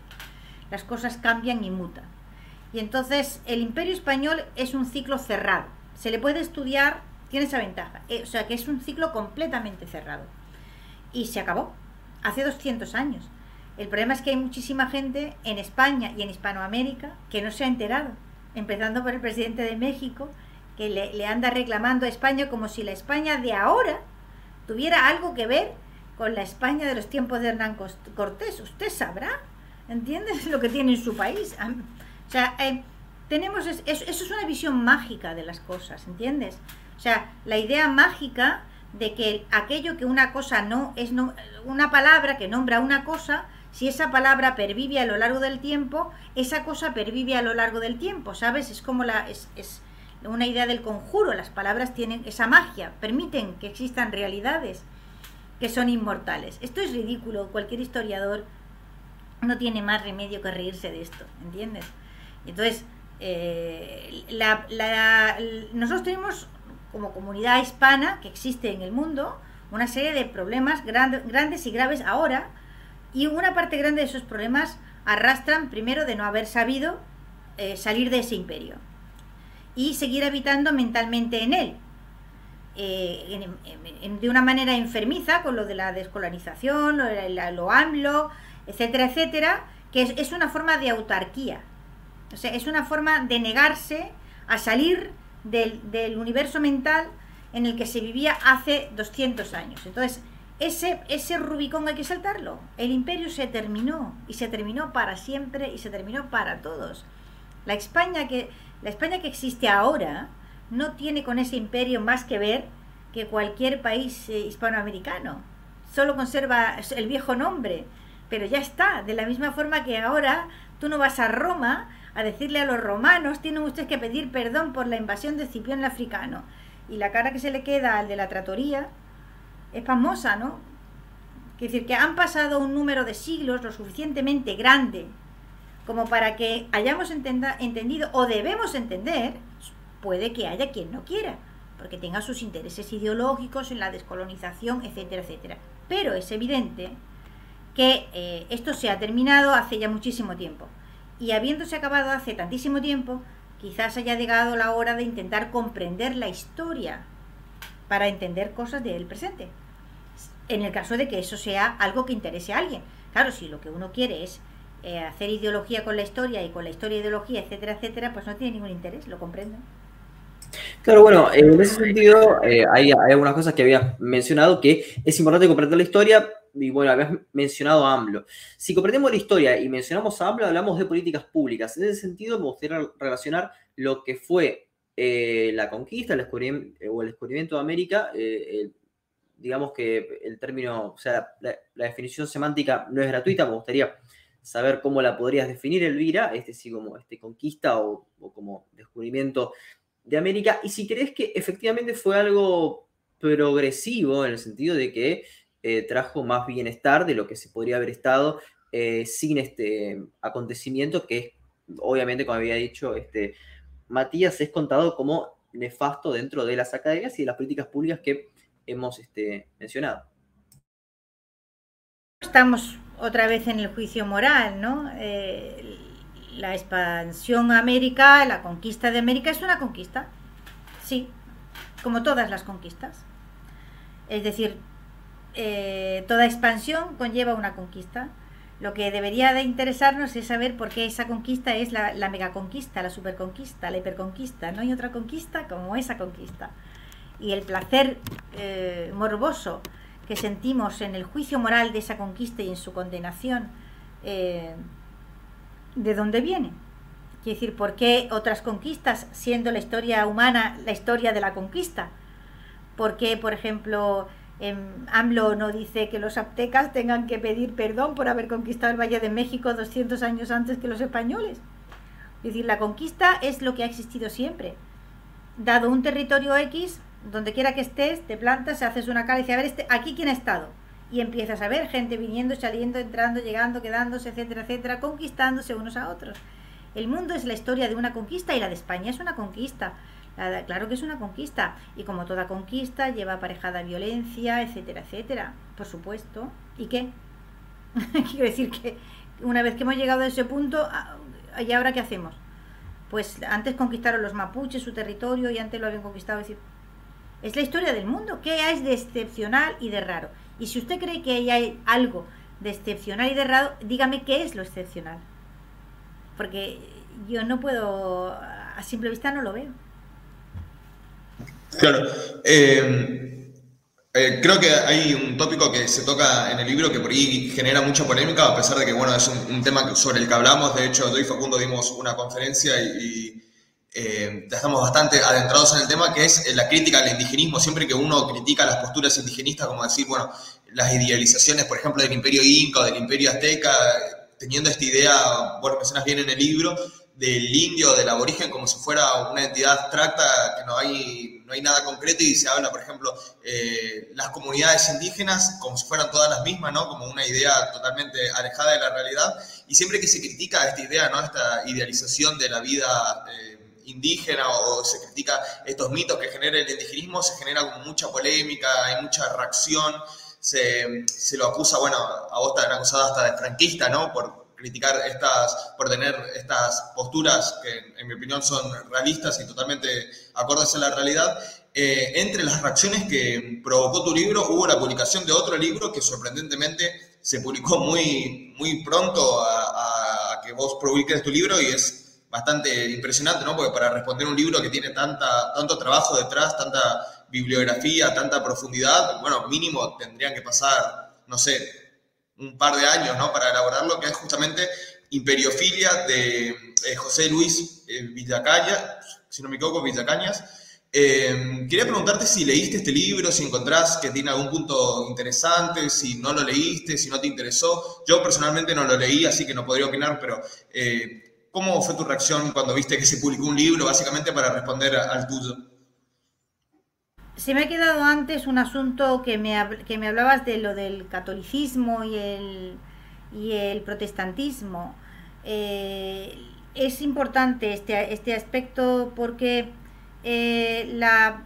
Las cosas cambian y mutan. Y entonces el imperio español es un ciclo cerrado se le puede estudiar, tiene esa ventaja. Eh, o sea, que es un ciclo completamente cerrado. Y se acabó, hace 200 años. El problema es que hay muchísima gente en España y en Hispanoamérica que no se ha enterado, empezando por el presidente de México, que le, le anda reclamando a España como si la España de ahora tuviera algo que ver con la España de los tiempos de Hernán Cortés. Usted sabrá, ¿entiendes? Lo que tiene en su país. O sea, eh, tenemos eso es una visión mágica de las cosas, ¿entiendes? O sea, la idea mágica de que aquello que una cosa no es no, una palabra que nombra una cosa, si esa palabra pervive a lo largo del tiempo, esa cosa pervive a lo largo del tiempo, ¿sabes? Es como la es, es una idea del conjuro, las palabras tienen esa magia, permiten que existan realidades que son inmortales. Esto es ridículo, cualquier historiador no tiene más remedio que reírse de esto, ¿entiendes? Entonces, eh, la, nosotros tenemos como comunidad hispana que existe en el mundo una serie de problemas grandes y graves ahora y una parte grande de esos problemas arrastran primero de no haber sabido eh, salir de ese imperio y seguir habitando mentalmente en él. Eh, de una manera enfermiza con lo de la descolonización, lo, lo AMLO, etcétera, etcétera, que es una forma de autarquía, es una forma de negarse a salir del, universo mental en el que se vivía hace 200 años. Entonces, ese, ese Rubicón hay que saltarlo. El imperio se terminó y se terminó para siempre y se terminó para todos. La España que, la España que existe ahora no tiene con ese imperio más que ver que cualquier país eh, hispanoamericano. Solo conserva el viejo nombre, pero ya está. De la misma forma que ahora tú no vas a Roma a decirle a los romanos, tienen ustedes que pedir perdón por la invasión de Cipión el africano. Y la cara que se le queda al de la tratoría es famosa, ¿no? Es decir, que han pasado un número de siglos lo suficientemente grande como para que hayamos entendido o debemos entender, puede que haya quien no quiera, porque tenga sus intereses ideológicos en la descolonización, etcétera, etcétera. Pero es evidente que eh, esto se ha terminado hace ya muchísimo tiempo. Y habiéndose acabado hace tantísimo tiempo, quizás haya llegado la hora de intentar comprender la historia para entender cosas del presente. En el caso de que eso sea algo que interese a alguien. Claro, si lo que uno quiere es eh, hacer ideología con la historia y con la historia ideología, etcétera, etcétera, pues no tiene ningún interés, lo comprendo. Claro, bueno, en ese sentido eh, hay, hay, algunas cosas que había mencionado que es importante comprender la historia y bueno, habías mencionado a AMLO. Si comprendemos la historia y mencionamos a AMLO, hablamos de políticas públicas. En ese sentido, me gustaría relacionar lo que fue eh, la conquista el o el descubrimiento de América. Eh, digamos que el término, o sea, la, definición semántica no es gratuita. Me gustaría saber cómo la podrías definir, Elvira, este sí como este conquista o como descubrimiento de América. Y si crees que efectivamente fue algo progresivo en el sentido de que eh, trajo más bienestar de lo que se podría haber estado eh, sin este acontecimiento que obviamente, como había dicho este, Matías, es contado como nefasto dentro de las academias y de las políticas públicas que hemos este, mencionado. Estamos otra vez en el juicio moral, ¿no? Eh, la expansión a América, la conquista de América es una conquista, sí, como todas las conquistas. Es decir, eh, toda expansión conlleva una conquista. Lo que debería de interesarnos es saber por qué esa conquista es la, la megaconquista, la superconquista, la hiperconquista. No hay otra conquista como esa conquista. Y el placer eh, morboso que sentimos en el juicio moral de esa conquista y en su condenación, eh, ¿de dónde viene? Quiere decir, ¿por qué otras conquistas, siendo la historia humana la historia de la conquista? ¿Por qué, por ejemplo, AMLO no dice que los aztecas tengan que pedir perdón por haber conquistado el Valle de México 200 años antes que los españoles. Es decir, la conquista es lo que ha existido siempre. Dado un territorio X, donde quiera que estés, te plantas, haces una cara y dices, a ver, este, aquí quién ha estado. Y empiezas a ver gente viniendo, saliendo, entrando, llegando, quedándose, etcétera, etcétera, conquistándose unos a otros. El mundo es la historia de una conquista y la de España es una conquista. Claro que es una conquista y como toda conquista lleva aparejada violencia, etcétera, etcétera, por supuesto. ¿Y qué? Quiero decir que una vez que hemos llegado a ese punto, ah, ¿y ahora qué hacemos? Pues antes conquistaron los mapuches su territorio y antes lo habían conquistado. Es, es la historia del mundo. ¿Qué hay de excepcional y de raro? Y si usted cree que hay algo de excepcional y de raro, dígame qué es lo excepcional. Porque yo no puedo, a simple vista no lo veo. Claro. Eh, eh, creo que hay un tópico que se toca en el libro que por ahí genera mucha polémica, a pesar de que bueno, es un, tema sobre el que hablamos. De hecho, yo y Facundo dimos una conferencia y, eh, ya estamos bastante adentrados en el tema, que es la crítica al indigenismo. Siempre que uno critica las posturas indigenistas, como decir, bueno, las idealizaciones, por ejemplo, del imperio inca o del imperio azteca, teniendo esta idea, bueno, mencionas bien en el libro, del indio, del aborigen, como si fuera una entidad abstracta, que no hay, no hay nada concreto y se habla, por ejemplo, eh, las comunidades indígenas como si fueran todas las mismas, ¿no? Como una idea totalmente alejada de la realidad. Y siempre que se critica esta idea, ¿no? Esta idealización de la vida eh, indígena o se critica estos mitos que genera el indigenismo, se genera mucha polémica, hay mucha reacción. Se, se, lo acusa, bueno, a vos te han acusado hasta de franquista, ¿no? Por, criticar estas, por tener estas posturas que en mi opinión son realistas y totalmente acordes a la realidad. Eh, entre las reacciones que provocó tu libro hubo la publicación de otro libro que sorprendentemente se publicó muy, muy pronto a, que vos publiques tu libro y es bastante impresionante, ¿no? Porque para responder un libro que tiene tanta, tanto trabajo detrás, tanta bibliografía, tanta profundidad, bueno, mínimo tendrían que pasar, no sé, un par de años ¿no? para elaborarlo, que es justamente Imperiofilia de eh, José Luis eh, si no me equivoco, Villacañas. Eh, quería preguntarte si leíste este libro, si encontrás que tiene algún punto interesante, si no lo leíste, si no te interesó. Yo personalmente no lo leí, así que no podría opinar, pero ¿cómo fue tu reacción cuando viste que se publicó un libro, básicamente para responder al tuyo? Se me ha quedado antes un asunto que me, que me hablabas de lo del catolicismo y el, y el protestantismo. Eh, es importante este, este aspecto porque eh, la,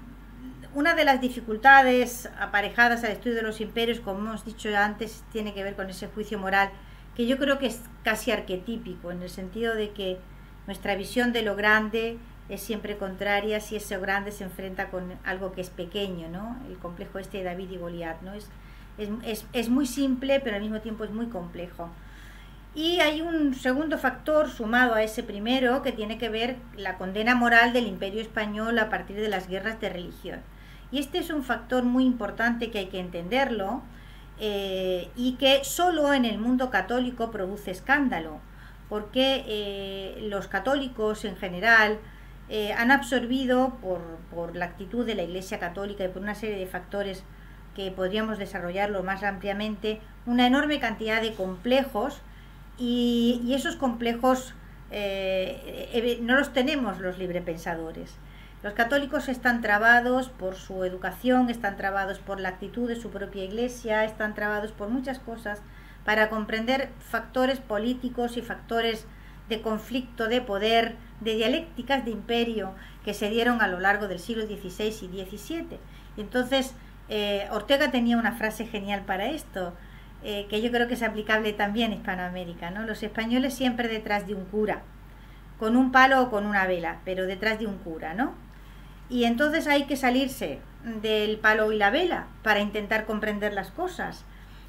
una de las dificultades aparejadas al estudio de los imperios, como hemos dicho antes, tiene que ver con ese juicio moral, que yo creo que es casi arquetípico, en el sentido de que nuestra visión de lo grande es siempre contraria si ese grande se enfrenta con algo que es pequeño, ¿no? El complejo este de David y Goliat, ¿no? Es, es, es muy simple, pero al mismo tiempo es muy complejo. Y hay un segundo factor sumado a ese primero que tiene que ver la condena moral del imperio español a partir de las guerras de religión. Y este es un factor muy importante que hay que entenderlo eh, y que solo en el mundo católico produce escándalo, porque eh, los católicos en general eh, han absorbido por, por, la actitud de la Iglesia Católica y por una serie de factores que podríamos desarrollarlo más ampliamente, una enorme cantidad de complejos y, esos complejos eh, no los tenemos los librepensadores. Los católicos están trabados por su educación, están trabados por la actitud de su propia iglesia, están trabados por muchas cosas para comprender factores políticos y factores de conflicto de poder, de dialécticas de imperio que se dieron a lo largo del siglo XVI y XVII. Entonces, eh, Ortega tenía una frase genial para esto. Eh, que yo creo que es aplicable también en Hispanoamérica, ¿no? Los españoles siempre detrás de un cura, con un palo o con una vela, pero detrás de un cura, ¿no? Y entonces hay que salirse del palo y la vela para intentar comprender las cosas.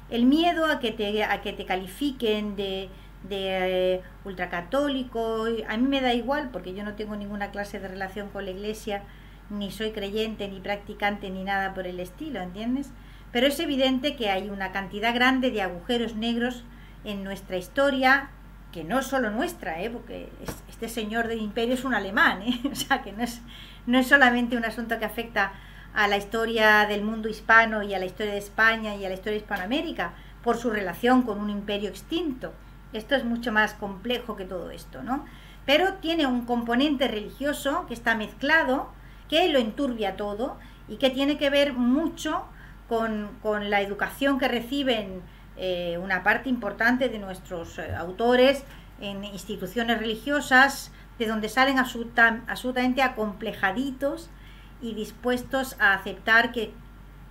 El miedo a que te, a que te califiquen de, de eh, ultracatólico, a mí me da igual porque yo no tengo ninguna clase de relación con la iglesia, ni soy creyente, ni practicante, ni nada por el estilo, ¿entiendes? Pero es evidente que hay una cantidad grande de agujeros negros en nuestra historia, que no es solo nuestra, ¿eh? porque este señor del imperio es un alemán, ¿eh? o sea que no es, no es solamente un asunto que afecta a la historia del mundo hispano y a la historia de España y a la historia de Hispanoamérica por su relación con un imperio extinto. Esto es mucho más complejo que todo esto, ¿no? Pero tiene un componente religioso que está mezclado, que lo enturbia todo y que tiene que ver mucho con, la educación que reciben eh, una parte importante de nuestros eh, autores en instituciones religiosas, de donde salen absolutamente acomplejaditos y dispuestos a aceptar que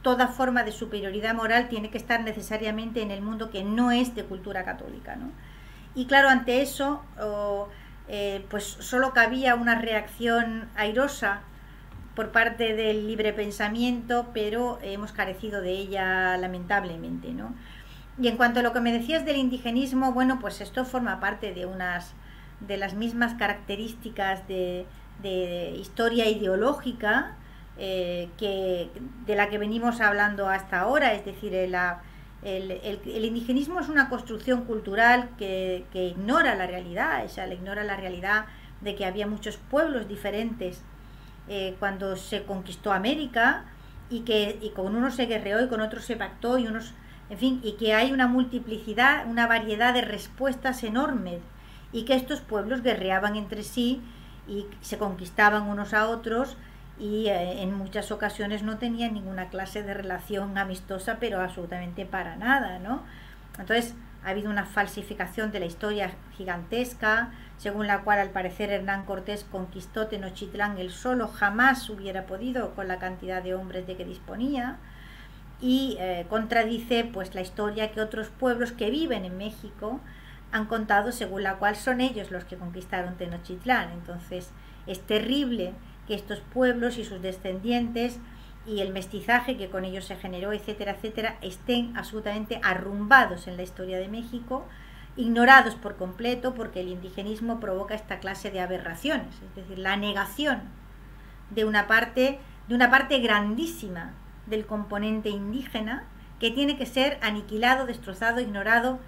toda forma de superioridad moral tiene que estar necesariamente en el mundo que no es de cultura católica. Y claro, ante eso, eh, pues solo cabía una reacción airosa por parte del libre pensamiento, pero hemos carecido de ella lamentablemente, ¿no? Y en cuanto a lo que me decías del indigenismo, bueno, pues esto forma parte de unas de las mismas características de, historia ideológica eh, que, de la que venimos hablando hasta ahora, es decir, el, el, indigenismo es una construcción cultural que, que ignora la realidad, o sea, le ignora la realidad de que había muchos pueblos diferentes eh, cuando se conquistó América y que y con unos se guerreó y con otros se pactó y unos, en fin, y que hay una multiplicidad, una variedad de respuestas enormes y que estos pueblos guerreaban entre sí y se conquistaban unos a otros y eh, en muchas ocasiones no tenían ninguna clase de relación amistosa, pero absolutamente para nada, ¿no? Entonces, ha habido una falsificación de la historia gigantesca, según la cual al parecer Hernán Cortés conquistó Tenochtitlán él solo, jamás hubiera podido con la cantidad de hombres de que disponía, y eh, contradice pues la historia que otros pueblos que viven en México han contado, según la cual son ellos los que conquistaron Tenochtitlán. Entonces es terrible que estos pueblos y sus descendientes y el mestizaje que con ellos se generó, etcétera, etcétera, estén absolutamente arrumbados en la historia de México, ignorados por completo porque el indigenismo provoca esta clase de aberraciones, es decir, la negación de una parte, de una parte grandísima del componente indígena que tiene que ser aniquilado, destrozado, ignorado,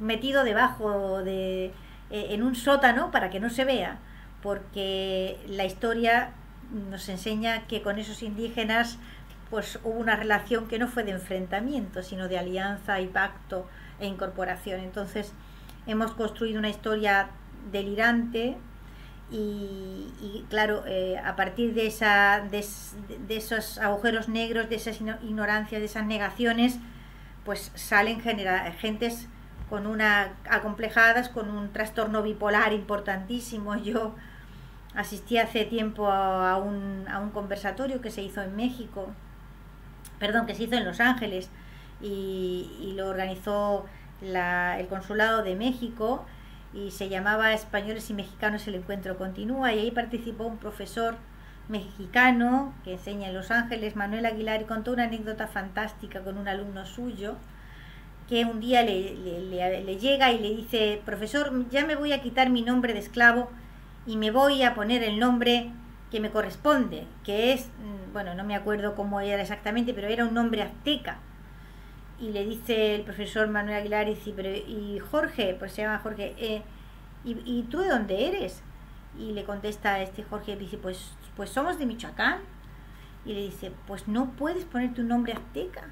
metido debajo de eh, en un sótano para que no se vea, porque la historia nos enseña que con esos indígenas pues hubo una relación que no fue de enfrentamiento, sino de alianza y pacto e incorporación. Entonces hemos construido una historia delirante Y, claro, eh, a partir de, esa, de, esos agujeros negros, de esas ignorancias, de esas negaciones, pues salen gentes con una acomplejadas, con un trastorno bipolar importantísimo. Yo asistí hace tiempo a un, a un conversatorio que se hizo en México, perdón, que se hizo en Los Ángeles y, lo organizó la, el Consulado de México y se llamaba Españoles y Mexicanos el Encuentro Continúa y ahí participó un profesor mexicano que enseña en Los Ángeles, Manuel Aguilar, y contó una anécdota fantástica con un alumno suyo que un día le, le, llega y le dice, profesor, ya me voy a quitar mi nombre de esclavo y me voy a poner el nombre que me corresponde, que es, mm, bueno, no me acuerdo cómo era exactamente, pero era un nombre azteca y le dice el profesor Manuel Aguilar, y Jorge, pues se llama Jorge, eh, ¿y, ¿y, tú de dónde eres? Y le contesta este Jorge, dice, pues, pues somos de Michoacán. Y le dice, pues no puedes poner tu nombre azteca,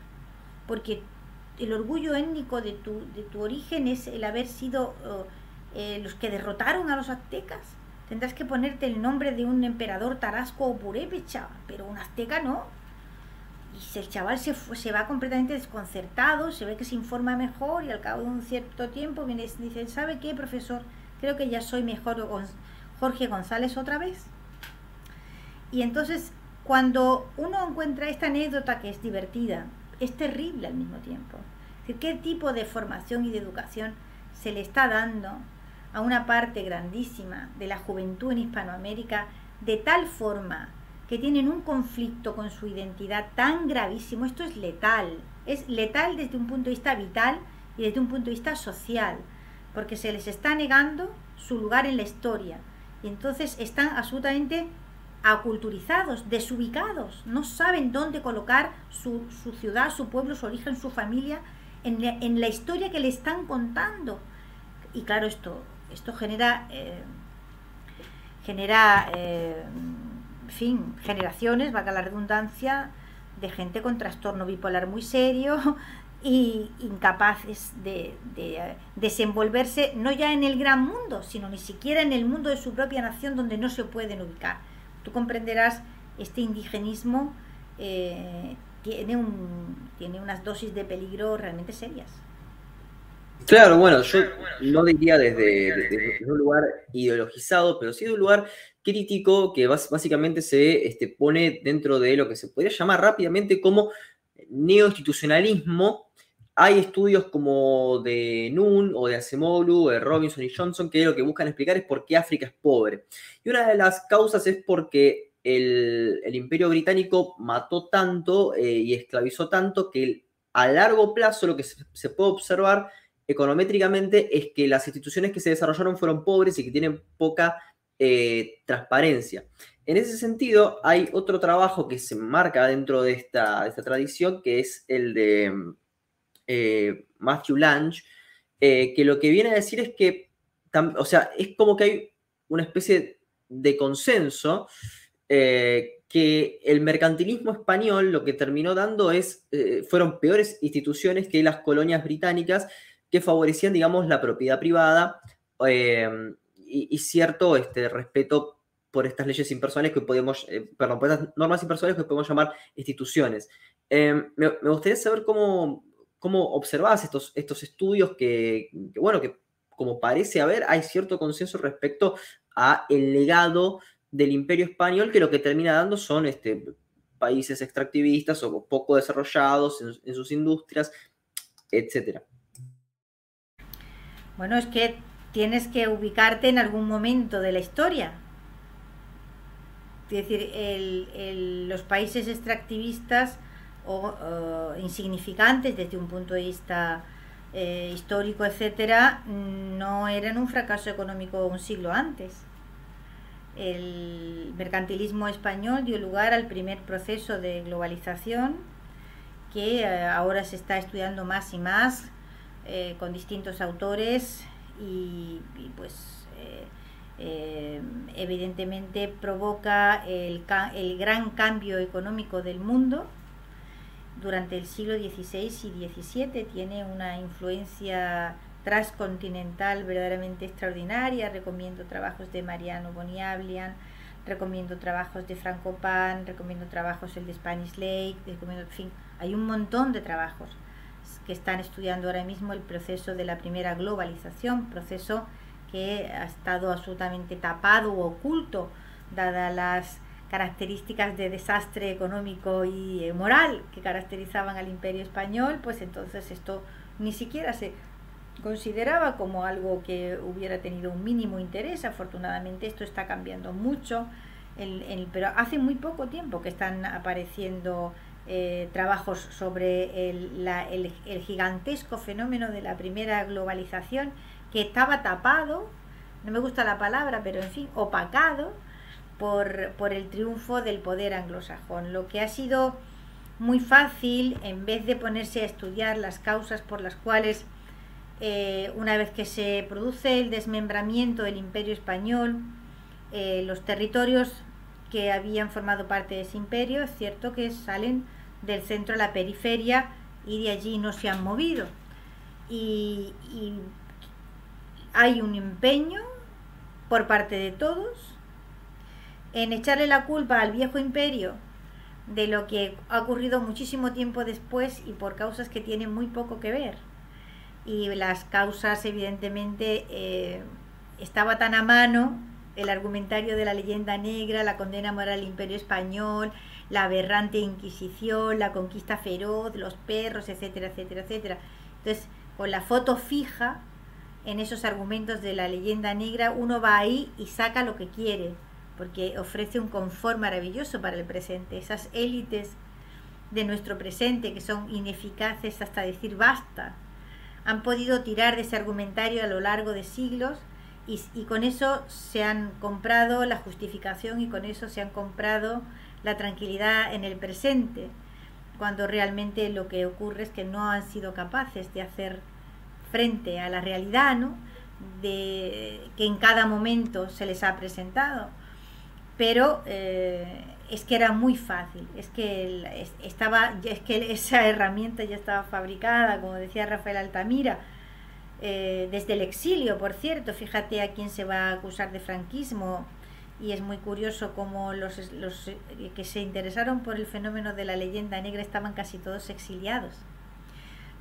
porque el orgullo étnico de tu, de tu origen es el haber sido eh, los que derrotaron a los aztecas. Tendrás que ponerte el nombre de un emperador tarasco o purépecha, pero un azteca no y el chaval se, se va completamente desconcertado, se ve que se informa mejor y al cabo de un cierto tiempo viene y dice, ¿sabe qué, profesor? Creo que ya soy mejor Jorge González otra vez. Y entonces, cuando uno encuentra esta anécdota que es divertida, es terrible al mismo tiempo. ¿Qué tipo de formación y de educación se le está dando a una parte grandísima de la juventud en Hispanoamérica de tal forma que tienen un conflicto con su identidad tan gravísimo. Esto es letal. Es letal desde un punto de vista vital y desde un punto de vista social, porque se les está negando su lugar en la historia. Y entonces están absolutamente aculturizados, desubicados, no saben dónde colocar su, ciudad, su pueblo, su origen, su familia en la, historia que le están contando. Y claro, esto, esto genera, eh, genera eh, fin, generaciones, valga la redundancia, de gente con trastorno bipolar muy serio y incapaces de, de, desenvolverse no ya en el gran mundo, sino ni siquiera en el mundo de su propia nación donde no se pueden ubicar. Tú comprenderás, este indigenismo eh, tiene, tiene unas dosis de peligro realmente serias. Claro, bueno, yo no diría desde, un lugar ideologizado, pero sí de un lugar crítico que básicamente se este, pone dentro de lo que se podría llamar rápidamente como neoinstitucionalismo. Hay estudios como de Noon o de Acemoglu, de Robinson y Johnson, que lo que buscan explicar es por qué África es pobre. Y una de las causas es porque el, imperio británico mató tanto eh, y esclavizó tanto que a largo plazo lo que se puede observar econométricamente es que las instituciones que se desarrollaron fueron pobres y que tienen poca eh, transparencia. En ese sentido, hay otro trabajo que se marca dentro de esta, tradición, que es el de eh, Matthew Lange, eh, que lo que viene a decir es que, o sea, es como que hay una especie de consenso que el mercantilismo español lo que terminó dando es, fueron peores instituciones que las colonias británicas que favorecían, digamos, la propiedad privada y, cierto este, respeto por estas leyes impersonales que podemos, eh, perdón, por estas normas impersonales que podemos llamar instituciones. Em, me, gustaría saber cómo, cómo observas estos, estos estudios que, bueno, que como parece haber, hay cierto consenso respecto a el legado del imperio español que lo que termina dando son este, países extractivistas o poco desarrollados en, en sus industrias, etcétera. Bueno, es que tienes que ubicarte en algún momento de la historia. Es decir, los países extractivistas o, insignificantes desde un punto de vista eh, histórico, etcétera, no eran un fracaso económico un siglo antes. El mercantilismo español dio lugar al primer proceso de globalización que eh, ahora se está estudiando más y más eh, con distintos autores y, pues eh, eh, evidentemente provoca el, el, gran cambio económico del mundo durante el siglo XVI y XVII tiene una influencia transcontinental verdaderamente extraordinaria. Recomiendo trabajos de Mariano Boniablian, recomiendo trabajos de Franco Pan, recomiendo trabajos el de Spanish Lake, recomiendo, en fin, hay un montón de trabajos que están estudiando ahora mismo el proceso de la primera globalización, proceso que ha estado absolutamente tapado o oculto, dadas las características de desastre económico y eh, moral que caracterizaban al imperio español, pues entonces esto ni siquiera se consideraba como algo que hubiera tenido un mínimo interés. Afortunadamente esto está cambiando mucho, pero hace muy poco tiempo que están apareciendo eh, trabajos sobre el, el, gigantesco fenómeno de la primera globalización que estaba tapado, no me gusta la palabra, pero en fin, opacado por, por el triunfo del poder anglosajón. Lo que ha sido muy fácil, en vez de ponerse a estudiar las causas por las cuales eh, una vez que se produce el desmembramiento del imperio español, eh, los territorios que habían formado parte de ese imperio, es cierto que salen del centro a la periferia y de allí no se han movido. Y, hay un empeño por parte de todos en echarle la culpa al viejo imperio de lo que ha ocurrido muchísimo tiempo después y por causas que tienen muy poco que ver y las causas evidentemente eh, estaba tan a mano el argumentario de la leyenda negra, la condena moral al imperio español, la aberrante inquisición, la conquista feroz, los perros, etcétera, etcétera, etcétera. Entonces, con la foto fija en esos argumentos de la leyenda negra, uno va ahí y saca lo que quiere, porque ofrece un confort maravilloso para el presente. Esas élites de nuestro presente que son ineficaces hasta decir basta, han podido tirar de ese argumentario a lo largo de siglos y, con eso se han comprado la justificación y con eso se han comprado la tranquilidad en el presente, cuando realmente lo que ocurre es que no han sido capaces de hacer frente a la realidad ¿no? de, que en cada momento se les ha presentado. Pero eh, es que era muy fácil, es que estaba, es que esa herramienta ya estaba fabricada, como decía Rafael Altamira, eh, desde el exilio, por cierto, fíjate a quién se va a acusar de franquismo, y es muy curioso cómo los, los eh, que se interesaron por el fenómeno de la leyenda negra estaban casi todos exiliados,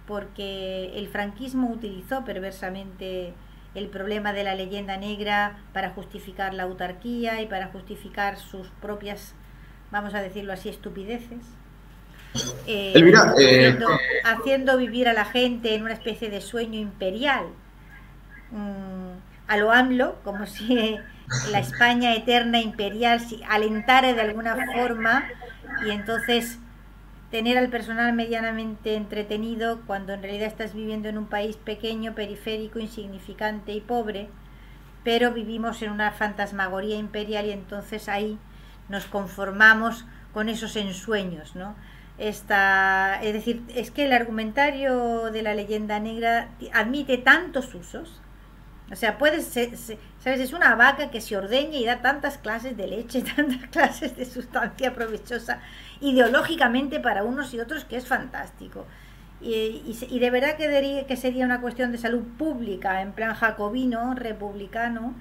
porque el franquismo utilizó perversamente el problema de la leyenda negra para justificar la autarquía y para justificar sus propias vamos a decirlo así, estupideces. Eh, eh, haciendo, vivir a la gente en una especie de sueño imperial. Mm, a lo AMLO, como si la España eterna imperial alentara de alguna forma y entonces tener al personal medianamente entretenido cuando en realidad estás viviendo en un país pequeño, periférico, insignificante y pobre, pero vivimos en una fantasmagoría imperial y entonces ahí nos conformamos con esos ensueños, ¿no? Esta, es decir, es que el argumentario de la leyenda negra admite tantos usos. O sea, puedes, ¿sabes? Es una vaca que se ordeña y da tantas clases de leche, tantas clases de sustancia provechosa ideológicamente para unos y otros que es fantástico. Y, y, de verdad que, que sería una cuestión de salud pública, en plan jacobino, republicano,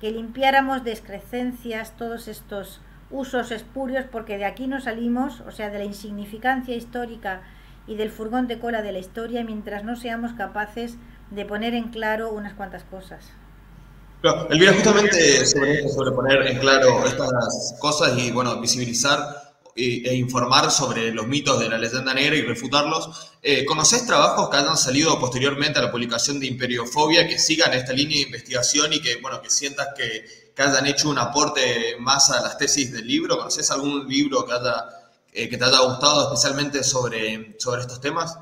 que limpiáramos de excrescencias todos estos usos espurios porque de aquí no salimos, o sea, de la insignificancia histórica y del furgón de cola de la historia mientras no seamos capaces de poner en claro unas cuantas cosas. Claro, Elvira, justamente sobre, sobre poner en claro estas cosas y, bueno, visibilizar e informar sobre los mitos de la leyenda negra y refutarlos. Eh, ¿Conoces trabajos que hayan salido posteriormente a la publicación de Imperiofobia que sigan esta línea de investigación y que, bueno, que sientas que, que hayan hecho un aporte más a las tesis del libro? ¿Conoces algún libro eh, que te haya gustado especialmente sobre, sobre estos temas?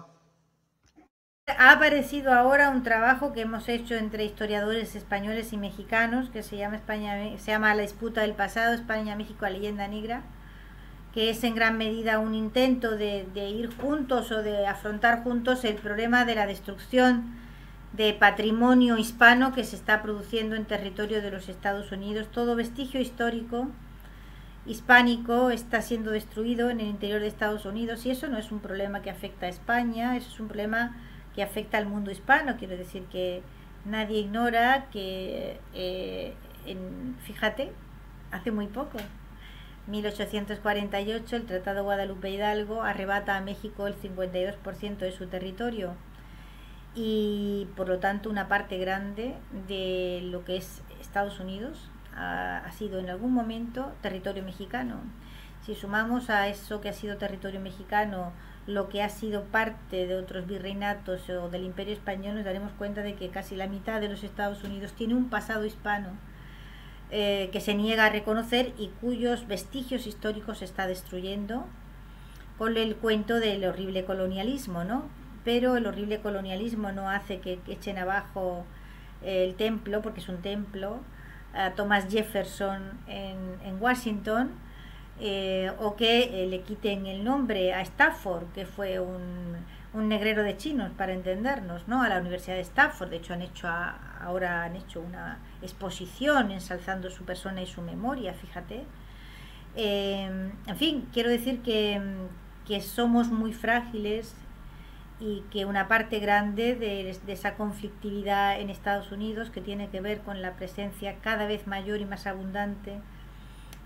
Ha aparecido ahora un trabajo que hemos hecho entre historiadores españoles y mexicanos que se llama España se llama La disputa del pasado España México a leyenda negra que es en gran medida un intento de, ir juntos o de afrontar juntos el problema de la destrucción de patrimonio hispano que se está produciendo en territorio de los Estados Unidos. Todo vestigio histórico hispánico está siendo destruido en el interior de Estados Unidos y eso no es un problema que afecta a España, eso es un problema que afecta al mundo hispano. Quiero decir que nadie ignora que, eh, fíjate, hace muy poco, 1848, el Tratado Guadalupe Hidalgo arrebata a México el 52% de su territorio y por lo tanto una parte grande de lo que es Estados Unidos ha, sido en algún momento territorio mexicano. Si sumamos a eso que ha sido territorio mexicano lo que ha sido parte de otros virreinatos o del imperio español, nos daremos cuenta de que casi la mitad de los Estados Unidos tiene un pasado hispano eh, que se niega a reconocer y cuyos vestigios históricos se está destruyendo con el cuento del horrible colonialismo, ¿no? Pero el horrible colonialismo no hace que, echen abajo el templo, porque es un templo, a Thomas Jefferson en, Washington, eh, o que eh, le quiten el nombre a Stafford, que fue un, un, negrero de chinos, para entendernos, ¿no? a la Universidad de Stafford. De hecho, han hecho ahora han hecho una exposición ensalzando su persona y su memoria, fíjate. Eh, en fin, quiero decir que, que, somos muy frágiles y que una parte grande de, esa conflictividad en Estados Unidos, que tiene que ver con la presencia cada vez mayor y más abundante,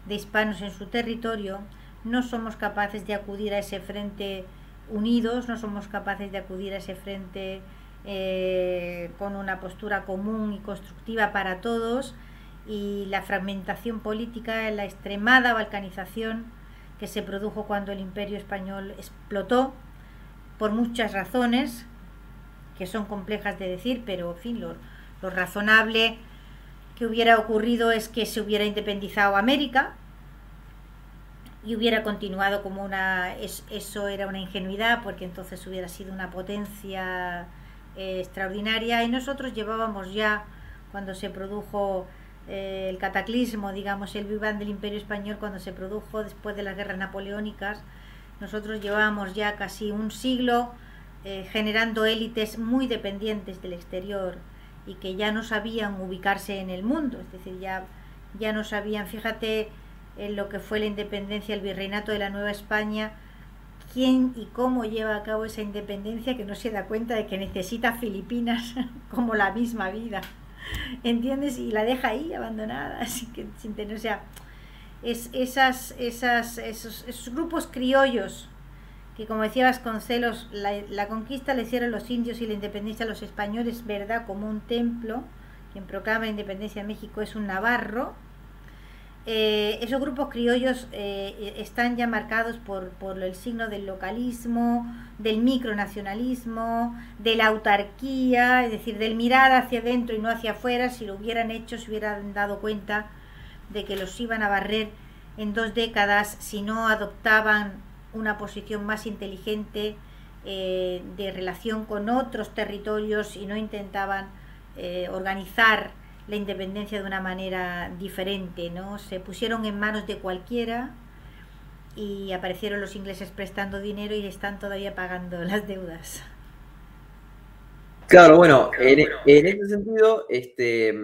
de hispanos en su territorio, no somos capaces de acudir a ese frente unidos, no somos capaces de acudir a ese frente eh, con una postura común y constructiva para todos y la fragmentación política, la extremada balcanización que se produjo cuando el imperio español explotó por muchas razones que son complejas de decir, pero en fin, lo, razonable que hubiera ocurrido es que se hubiera independizado América y hubiera continuado como una... eso era una ingenuidad porque entonces hubiera sido una potencia eh, extraordinaria. Y nosotros llevábamos ya, cuando se produjo eh, el cataclismo, digamos, el viván del imperio español, cuando se produjo después de las guerras napoleónicas, nosotros llevábamos ya casi un siglo eh, generando élites muy dependientes del exterior y que ya no sabían ubicarse en el mundo, es decir, ya, ya no sabían, fíjate en lo que fue la independencia, el virreinato de la Nueva España, quién y cómo lleva a cabo esa independencia que no se da cuenta de que necesita Filipinas como la misma vida, ¿entiendes? Y la deja ahí abandonada, así que sin tener, sea, es esas, esos, esos grupos criollos que como decía Vasconcelos, la, la conquista le hicieron los indios y la independencia a los españoles, verdad, como un templo. Quien proclama la independencia de México es un navarro. Eh, esos grupos criollos eh, están ya marcados por, por, el signo del localismo, del micronacionalismo, de la autarquía, es decir, del mirar hacia adentro y no hacia afuera. Si lo hubieran hecho, se hubieran dado cuenta de que los iban a barrer en dos décadas si no adoptaban una posición más inteligente eh, de relación con otros territorios y no intentaban eh, organizar la independencia de una manera diferente, ¿no? Se pusieron en manos de cualquiera y aparecieron los ingleses prestando dinero y están todavía pagando las deudas. Claro, bueno, en, ese sentido, este,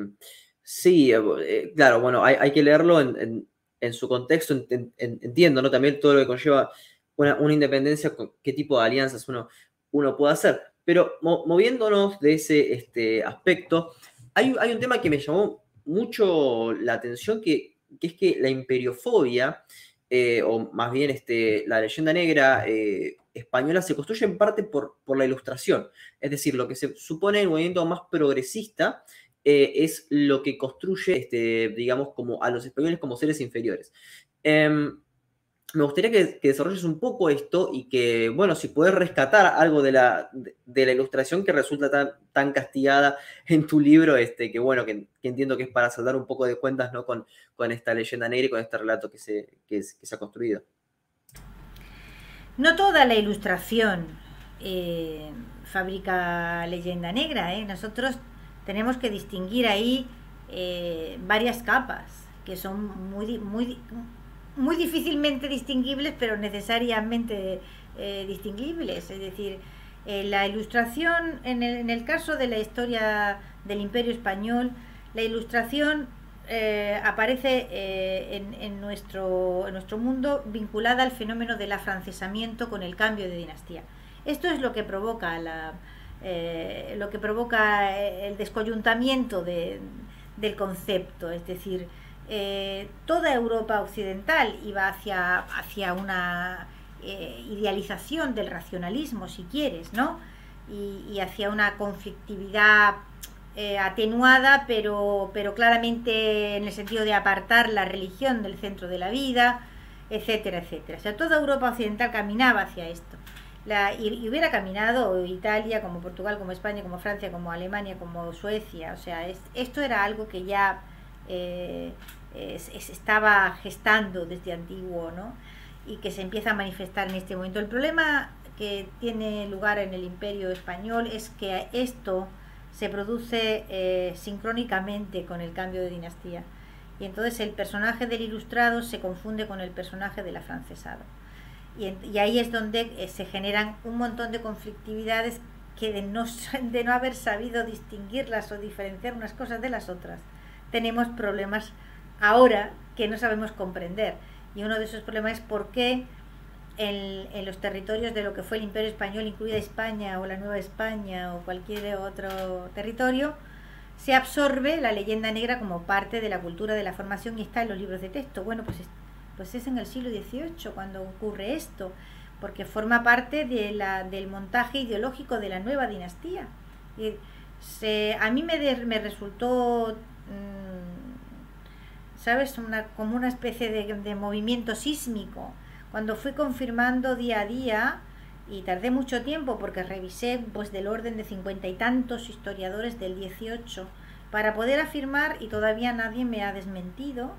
sí, eh, claro, bueno, hay, que leerlo en, su contexto, entiendo, ¿no? También todo lo que conlleva una, independencia, qué tipo de alianzas uno, uno puede hacer. Pero moviéndonos de ese este, aspecto, hay, hay, un tema que me llamó mucho la atención, que, es que la imperiofobia, eh, o más bien este, la leyenda negra eh, española, se construye en parte por, por, la ilustración. Es decir, lo que se supone el movimiento más progresista eh, es lo que construye, este, digamos, como a los españoles como seres inferiores. Em, me gustaría que, desarrolles un poco esto y que, bueno, si puedes rescatar algo de la, de, la ilustración que resulta tan, tan, castigada en tu libro, este, que bueno, que, entiendo que es para saldar un poco de cuentas ¿no? con, con esta leyenda negra y con este relato que se, que, se ha construido. No toda la ilustración eh, fabrica leyenda negra, ¿eh? nosotros tenemos que distinguir ahí eh, varias capas que son muy, muy muy difícilmente distinguibles, pero necesariamente eh, distinguibles. Es decir, eh, la ilustración, en el, caso de la historia del Imperio Español, la ilustración aparece en, nuestro, en nuestro mundo vinculada al fenómeno del afrancesamiento con el cambio de dinastía. Esto es lo que provoca la, eh, lo que provoca el descoyuntamiento del concepto, es decir, toda Europa occidental iba hacia, hacia una idealización del racionalismo, si quieres, ¿no? Y, hacia una conflictividad eh, atenuada, pero, pero claramente en el sentido de apartar la religión del centro de la vida, etcétera, etcétera. O sea, toda Europa occidental caminaba hacia esto. La, y, hubiera caminado Italia, como Portugal, como España, como Francia, como Alemania, como Suecia. O sea, esto era algo que ya eh, estaba gestando desde antiguo, ¿no? Y que se empieza a manifestar en este momento. El problema que tiene lugar en el imperio español es que esto se produce eh, sincrónicamente con el cambio de dinastía. Y entonces el personaje del ilustrado se confunde con el personaje del afrancesado. Y, ahí es donde eh, se generan un montón de conflictividades que de no, de no haber sabido distinguirlas o diferenciar unas cosas de las otras, tenemos problemas ahora que no sabemos comprender. Y uno de esos problemas es por qué en, los territorios de lo que fue el Imperio Español, incluida España o la Nueva España o cualquier otro territorio, se absorbe la leyenda negra como parte de la cultura de la formación y está en los libros de texto. Bueno, pues es, pues es en el siglo XVIII cuando ocurre esto, porque forma parte del montaje ideológico de la nueva dinastía. Y se, a mí me, me resultó, mm, ¿sabes?, como una especie de, de movimiento sísmico cuando fui confirmando día a día, y tardé mucho tiempo porque revisé pues del orden de cincuenta y tantos historiadores del 18 para poder afirmar, y todavía nadie me ha desmentido,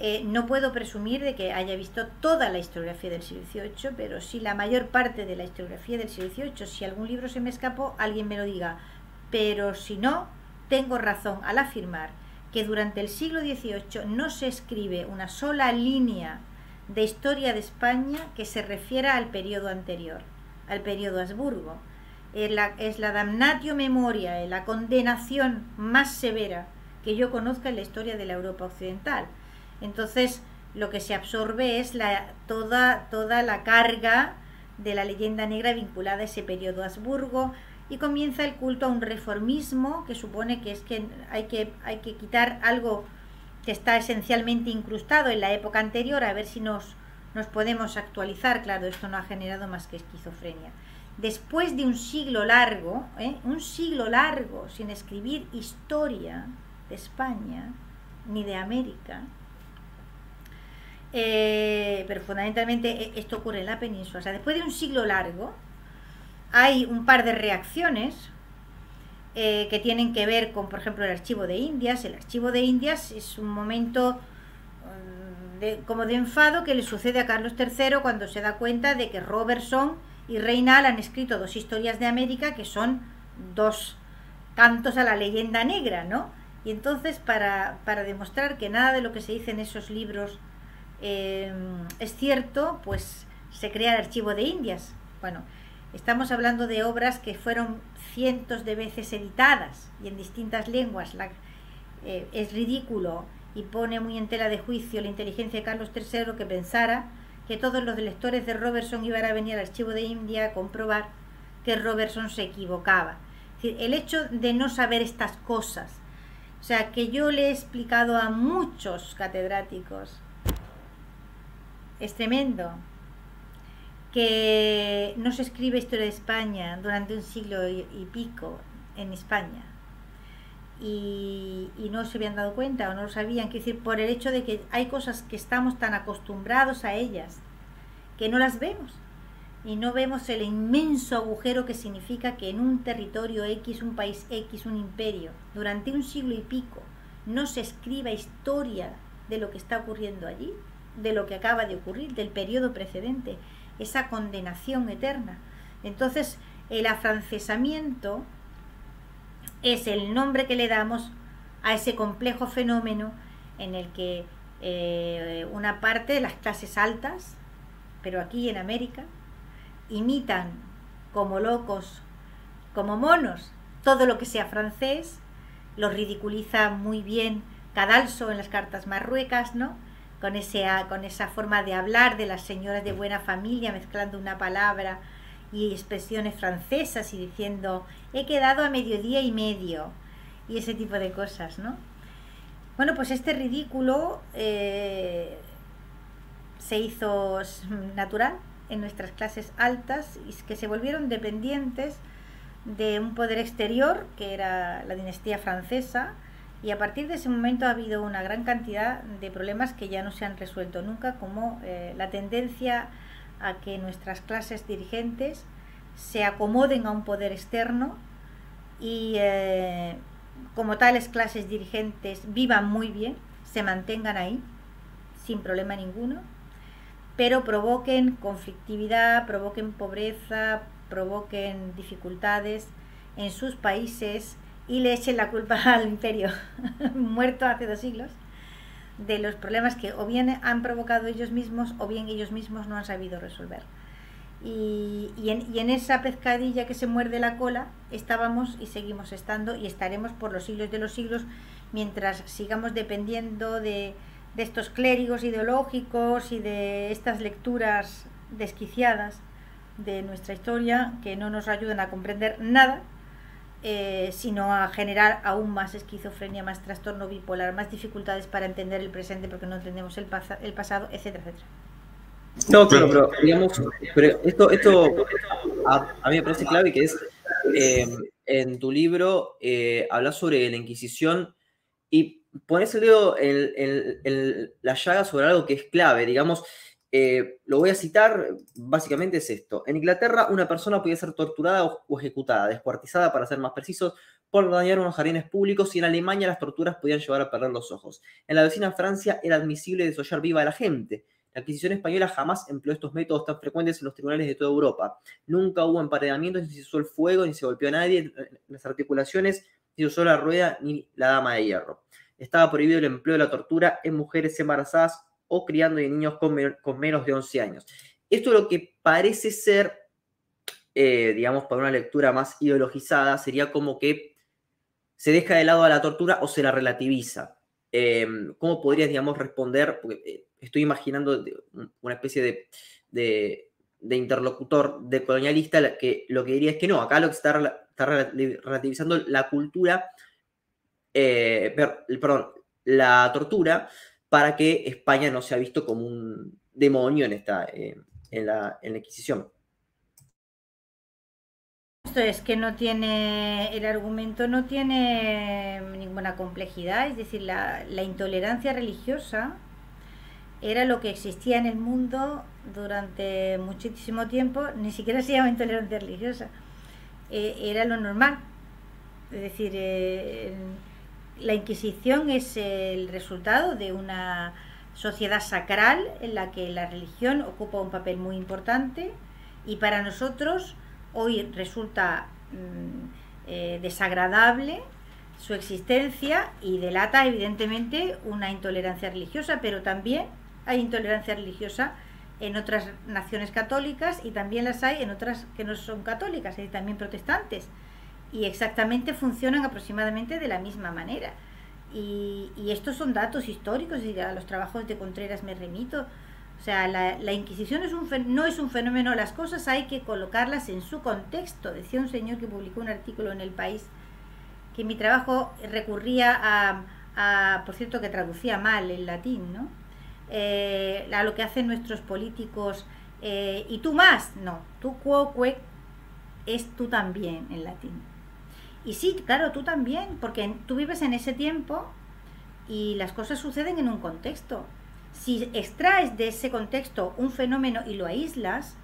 eh, no puedo presumir de que haya visto toda la historiografía del siglo XVIII, pero sí la mayor parte de la historiografía del siglo XVIII. Si algún libro se me escapó, alguien me lo diga. Pero si no, tengo razón al afirmar que durante el siglo XVIII no se escribe una sola línea de historia de España que se refiera al periodo anterior, al periodo Habsburgo. Es la, es la damnatio memoria, la condenación más severa que yo conozca en la historia de la Europa occidental. Entonces, lo que se absorbe es toda, toda la carga de la leyenda negra vinculada a ese periodo Habsburgo y comienza el culto a un reformismo que supone que es que hay que, hay que quitar algo que está esencialmente incrustado en la época anterior, a ver si nos, nos podemos actualizar. Claro, esto no ha generado más que esquizofrenia. Después de un siglo largo, ¿eh? un siglo largo sin escribir historia de España ni de América, eh, pero fundamentalmente e, esto ocurre en la península. O sea, después de un siglo largo, hay un par de reacciones eh, que tienen que ver con, por ejemplo, el archivo de Indias. El archivo de Indias es un momento mm, de, como de enfado que le sucede a Carlos III cuando se da cuenta de que Robertson y Reinal han escrito dos historias de América que son dos cantos a la leyenda negra, ¿no? Y entonces, para, para demostrar que nada de lo que se dice en esos libros eh, es cierto, pues se crea el archivo de Indias. Bueno, estamos hablando de obras que fueron cientos de veces editadas y en distintas lenguas, eh, es ridículo y pone muy en tela de juicio la inteligencia de Carlos III que pensara que todos los lectores de Robertson iban a venir al archivo de India a comprobar que Robertson se equivocaba. el hecho de no saber estas cosas, o sea, que yo le he explicado a muchos catedráticos, es tremendo. Que no se escribe historia de España durante un siglo y, pico en España. Y, no se habían dado cuenta o no lo sabían, que decir, por el hecho de que hay cosas que estamos tan acostumbrados a ellas que no las vemos. Y no vemos el inmenso agujero que significa que en un territorio X, un país X, un imperio, durante un siglo y pico, no se escriba historia de lo que está ocurriendo allí, de lo que acaba de ocurrir, del periodo precedente esa condenación eterna. Entonces, el afrancesamiento es el nombre que le damos a ese complejo fenómeno en el que eh, una parte de las clases altas, pero aquí en América, imitan como locos, como monos, todo lo que sea francés, lo ridiculiza muy bien Cadalso en las cartas marruecas, ¿no? Con, ese, con esa forma de hablar de las señoras de buena familia, mezclando una palabra y expresiones francesas y diciendo, he quedado a mediodía y medio, y ese tipo de cosas, ¿no? Bueno, pues este ridículo eh, se hizo natural en nuestras clases altas y que se volvieron dependientes de un poder exterior, que era la dinastía francesa, y a partir de ese momento ha habido una gran cantidad de problemas que ya no se han resuelto nunca, como eh, la tendencia a que nuestras clases dirigentes se acomoden a un poder externo y eh, como tales clases dirigentes vivan muy bien, se mantengan ahí sin problema ninguno, pero provoquen conflictividad, provoquen pobreza, provoquen dificultades en sus países y le echen la culpa al imperio muerto hace dos siglos de los problemas que o bien han provocado ellos mismos o bien ellos mismos no han sabido resolver. Y, en, esa pescadilla que se muerde la cola estábamos y seguimos estando y estaremos por los siglos de los siglos mientras sigamos dependiendo de, de estos clérigos ideológicos y de estas lecturas desquiciadas de nuestra historia que no nos ayudan a comprender nada eh, sino a generar aún más esquizofrenia, más trastorno bipolar, más dificultades para entender el presente porque no entendemos el, el pasado, etcétera, etcétera. No, claro, pero digamos, pero esto, esto a, mí me parece clave que es, em, en tu libro eh, hablas sobre la Inquisición y pones el dedo en, en, la llaga sobre algo que es clave, digamos, eh, lo voy a citar, básicamente es esto. En Inglaterra, una persona podía ser torturada o, ejecutada, descuartizada, para ser más precisos, por dañar unos jardines públicos y en Alemania las torturas podían llevar a perder los ojos. En la vecina Francia era admisible desollar viva a la gente. La Inquisición española jamás empleó estos métodos tan frecuentes en los tribunales de toda Europa. Nunca hubo emparedamientos, ni se usó el fuego, ni se golpeó a nadie las articulaciones, ni se usó la rueda, ni la dama de hierro. Estaba prohibido el empleo de la tortura en mujeres embarazadas o criando niños con, menos de 11 años. Esto es lo que parece ser, eh, digamos, para una lectura más ideologizada, sería como que se deja de lado a la tortura o se la relativiza. Em, ¿Cómo podrías, digamos, responder? Porque eh, estoy imaginando una especie de, interlocutor de colonialista que lo que diría es que no, acá lo que está, está relativizando la cultura, eh, perdón, la tortura para que España no sea visto como un demonio en, esta, eh, en, la, en la Inquisición. Esto es que no tiene, el argumento no tiene ninguna complejidad, es decir, la, intolerancia religiosa era lo que existía en el mundo durante muchísimo tiempo, ni siquiera se llama intolerancia religiosa, eh, era lo normal. Es decir, eh, la Inquisición es el resultado de una sociedad sacral en la que la religión ocupa un papel muy importante y para nosotros hoy resulta mm, eh, desagradable su existencia y delata evidentemente una intolerancia religiosa, pero también hay intolerancia religiosa en otras naciones católicas y también las hay en otras que no son católicas y también protestantes y exactamente funcionan aproximadamente de la misma manera. Y, estos son datos históricos y a los trabajos de Contreras me remito. O sea, la, Inquisición es un, no es un fenómeno, las cosas hay que colocarlas en su contexto. Decía un señor que publicó un artículo en El País que mi trabajo recurría a, por cierto, que traducía mal el latín, ¿no? Eh, a lo que hacen nuestros políticos. Eh, y tú más, no, tú quoque es tú también en latín. Y sí, claro, tú también, porque tú vives en ese tiempo y las cosas suceden en un contexto. Si extraes de ese contexto un fenómeno y lo aíslas,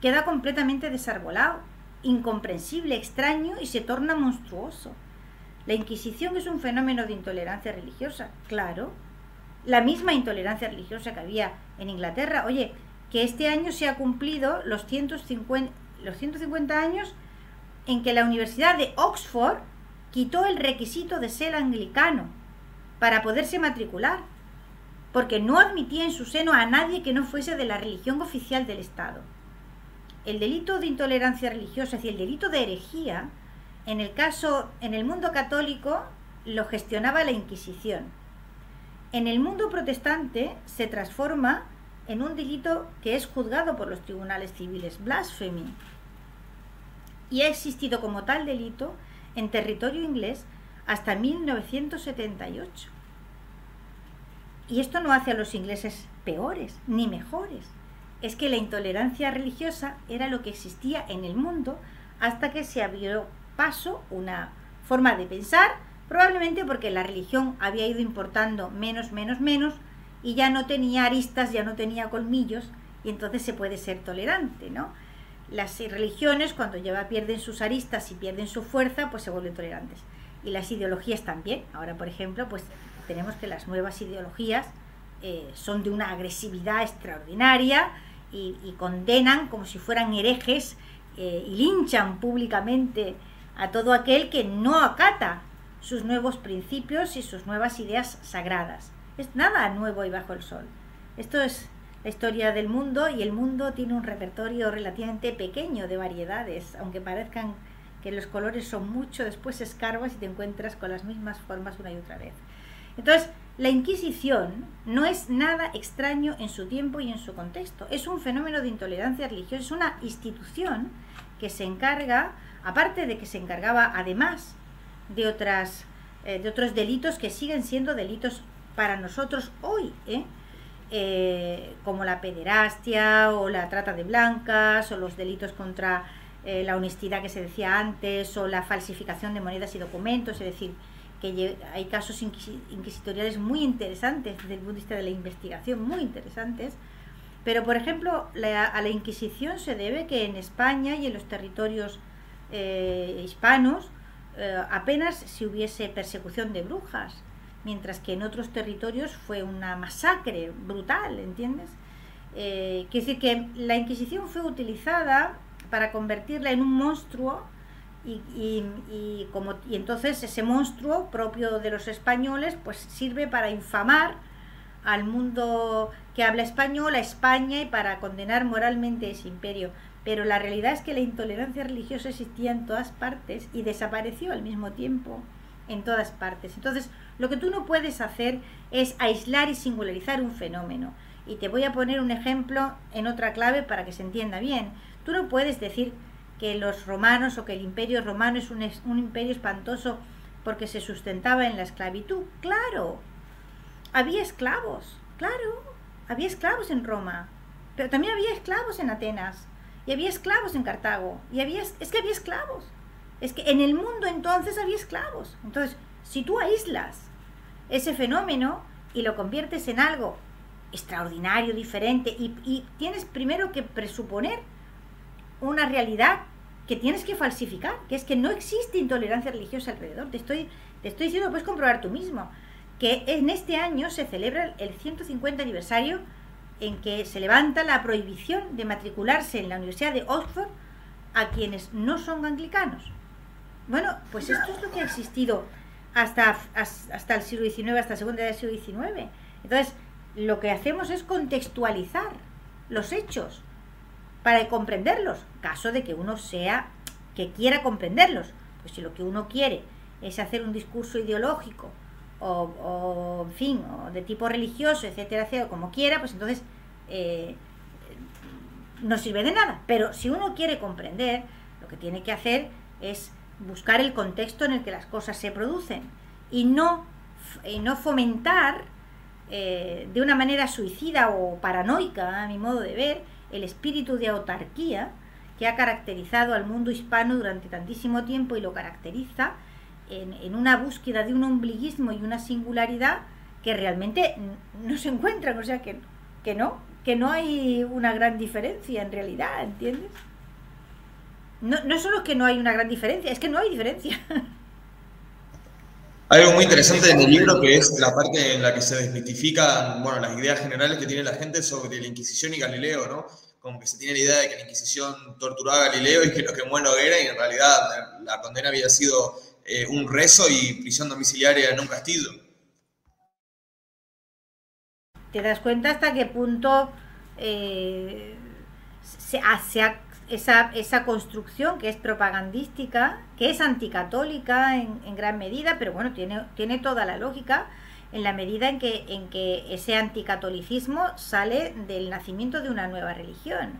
queda completamente desarbolado, incomprensible, extraño y se torna monstruoso. La Inquisición es un fenómeno de intolerancia religiosa, claro. La misma intolerancia religiosa que había en Inglaterra. Oye, que este año se ha cumplido los 150, los 150 años en que la Universidad de Oxford quitó el requisito de ser anglicano para poderse matricular, porque no admitía en su seno a nadie que no fuese de la religión oficial del Estado. El delito de intolerancia religiosa y el delito de herejía, en el caso, en el mundo católico, lo gestionaba la Inquisición. En el mundo protestante se transforma en un delito que es juzgado por los tribunales civiles, blasphemy. Y ha existido como tal delito en territorio inglés hasta 1978. Y esto no hace a los ingleses peores ni mejores. Es que la intolerancia religiosa era lo que existía en el mundo hasta que se abrió paso una forma de pensar, probablemente porque la religión había ido importando menos, menos, menos, y ya no tenía aristas, ya no tenía colmillos, y entonces se puede ser tolerante, ¿no? Las religiones, cuando ya pierden sus aristas y pierden su fuerza, pues se vuelven tolerantes. Y las ideologías también. Ahora, por ejemplo, pues tenemos que las nuevas ideologías eh, son de una agresividad extraordinaria y, condenan como si fueran herejes eh, y linchan públicamente a todo aquel que no acata sus nuevos principios y sus nuevas ideas sagradas. Es nada nuevo y bajo el sol. Esto es la historia del mundo y el mundo tiene un repertorio relativamente pequeño de variedades, aunque parezcan que los colores son mucho, después escarbas y te encuentras con las mismas formas una y otra vez. Entonces, la Inquisición no es nada extraño en su tiempo y en su contexto. Es un fenómeno de intolerancia religiosa, es una institución que se encarga, aparte de que se encargaba además de, otras, eh, de otros delitos que siguen siendo delitos para nosotros hoy, ¿eh? Eh, como la pederastia o la trata de blancas o los delitos contra la honestidad que se decía antes o la falsificación de monedas y documentos, es decir, que hay casos inquisitoriales muy interesantes desde el punto de vista de la investigación, muy interesantes, pero por ejemplo a la Inquisición se debe que en España y en los territorios hispanos eh, apenas si hubiese persecución de brujas, mientras que en otros territorios fue una masacre brutal, ¿entiendes? Eh, quiere decir que la Inquisición fue utilizada para convertirla en un monstruo y, como, y entonces ese monstruo propio de los españoles pues sirve para infamar al mundo que habla español, a España y para condenar moralmente ese imperio pero la realidad es que la intolerancia religiosa existía en todas partes y desapareció al mismo tiempo en todas partes. Entonces, lo que tú no puedes hacer es aislar y singularizar un fenómeno. Y te voy a poner un ejemplo en otra clave para que se entienda bien. Tú no puedes decir que los romanos o que el imperio romano es un, un imperio espantoso porque se sustentaba en la esclavitud. Claro, había esclavos, claro, había esclavos en Roma, pero también había esclavos en Atenas y había esclavos en Cartago, y había, es que había esclavos. Es que en el mundo entonces había esclavos. Entonces, si tú aíslas ese fenómeno y lo conviertes en algo extraordinario, diferente, y, tienes primero que presuponer una realidad que tienes que falsificar, que es que no existe intolerancia religiosa alrededor. Te estoy, te estoy diciendo, puedes comprobar tú mismo, que en este año se celebra el 150 aniversario en que se levanta la prohibición de matricularse en la Universidad de Oxford a quienes no son anglicanos. Bueno, pues esto es lo que ha existido hasta, hasta el siglo XIX, hasta la segunda del siglo XIX. Entonces, lo que hacemos es contextualizar los hechos para comprenderlos, caso de que uno sea, que quiera comprenderlos. Pues si lo que uno quiere es hacer un discurso ideológico o, en fin, o de tipo religioso, etcétera, etcétera, como quiera, pues entonces eh, no sirve de nada. Pero si uno quiere comprender, lo que tiene que hacer es buscar el contexto en el que las cosas se producen y no, no fomentar eh, de una manera suicida o paranoica, a mi modo de ver, el espíritu de autarquía que ha caracterizado al mundo hispano durante tantísimo tiempo y lo caracteriza en, una búsqueda de un ombliguismo y una singularidad que realmente no se encuentran, o sea que, que no, que no hay una gran diferencia en realidad, ¿entiendes? No, no solo que no hay una gran diferencia, es que no hay diferencia. Algo muy interesante en el libro que es la parte en la que se desmitifican bueno, las ideas generales que tiene la gente sobre la Inquisición y Galileo, ¿no? Como que se tiene la idea de que la Inquisición torturaba a Galileo y que lo quemó en hoguera y en realidad la condena había sido eh, un rezo y prisión domiciliaria en un castillo. ¿Te das cuenta hasta qué punto eh, se hace esa, esa, construcción que es propagandística, que es anticatólica en, gran medida, pero bueno, tiene, tiene toda la lógica, en la medida en que, en que ese anticatolicismo sale del nacimiento de una nueva religión.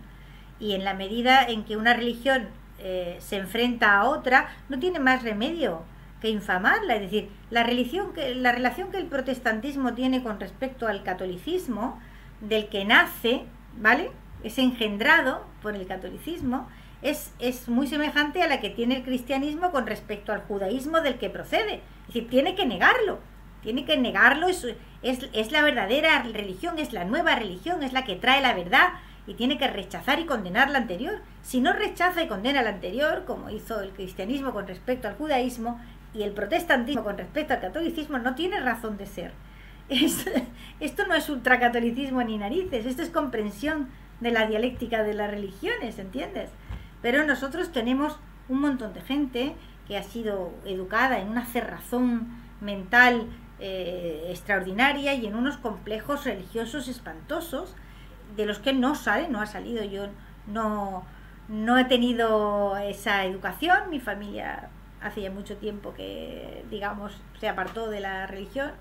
Y en la medida en que una religión eh, se enfrenta a otra, no tiene más remedio que infamarla. Es decir, la, religión que, la relación que el protestantismo tiene con respecto al catolicismo, del que nace, ¿vale? Es engendrado por el catolicismo, es, es, muy semejante a la que tiene el cristianismo con respecto al judaísmo del que procede. Es decir, tiene que negarlo, tiene que negarlo, es, es, es la verdadera religión, es la nueva religión, es la que trae la verdad y tiene que rechazar y condenar la anterior. Si no rechaza y condena la anterior, como hizo el cristianismo con respecto al judaísmo, y el protestantismo con respecto al catolicismo no tiene razón de ser. Esto, no es ultracatolicismo ni narices, esto es comprensión de la dialéctica de las religiones, ¿entiendes? Pero nosotros tenemos un montón de gente que ha sido educada en una cerrazón mental eh, extraordinaria y en unos complejos religiosos espantosos de los que no sale, no ha salido. Yo no, no he tenido esa educación, mi familia hace ya mucho tiempo que, digamos, se apartó de la religión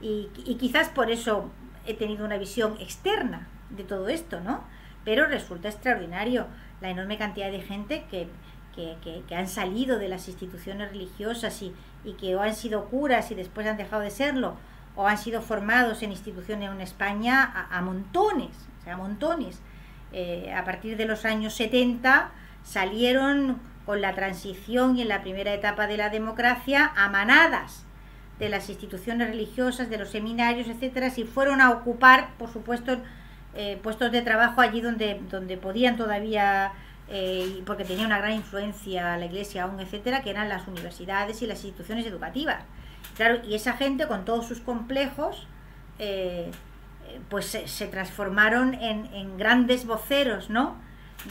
y, quizás por eso he tenido una visión externa de todo esto, ¿no? Pero resulta extraordinario la enorme cantidad de gente que, que, han salido de las instituciones religiosas y, y, que o han sido curas y después han dejado de serlo, o han sido formados en instituciones en España a, montones, o sea, a montones. Eh, a partir de los años 70 salieron con la transición y en la primera etapa de la democracia a manadas de las instituciones religiosas, de los seminarios, etcétera, si fueron a ocupar, por supuesto, eh, puestos de trabajo allí donde, donde podían todavía, eh, porque tenía una gran influencia la iglesia aún, etcétera, que eran las universidades y las instituciones educativas. Claro, y esa gente con todos sus complejos, eh, pues se, transformaron en, grandes voceros, ¿no?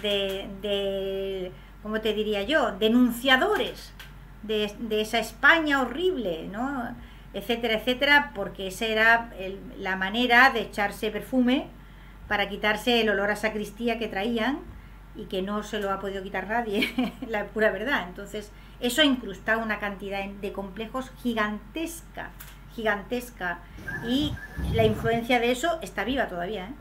de ¿cómo te diría yo?, denunciadores de, esa España horrible, ¿no? etcétera, etcétera, porque esa era la manera de echarse perfume para quitarse el olor a sacristía que traían y que no se lo ha podido quitar nadie, la pura verdad. Entonces, eso ha incrustado una cantidad de complejos gigantesca, gigantesca, y la influencia de eso está viva todavía. ¿eh?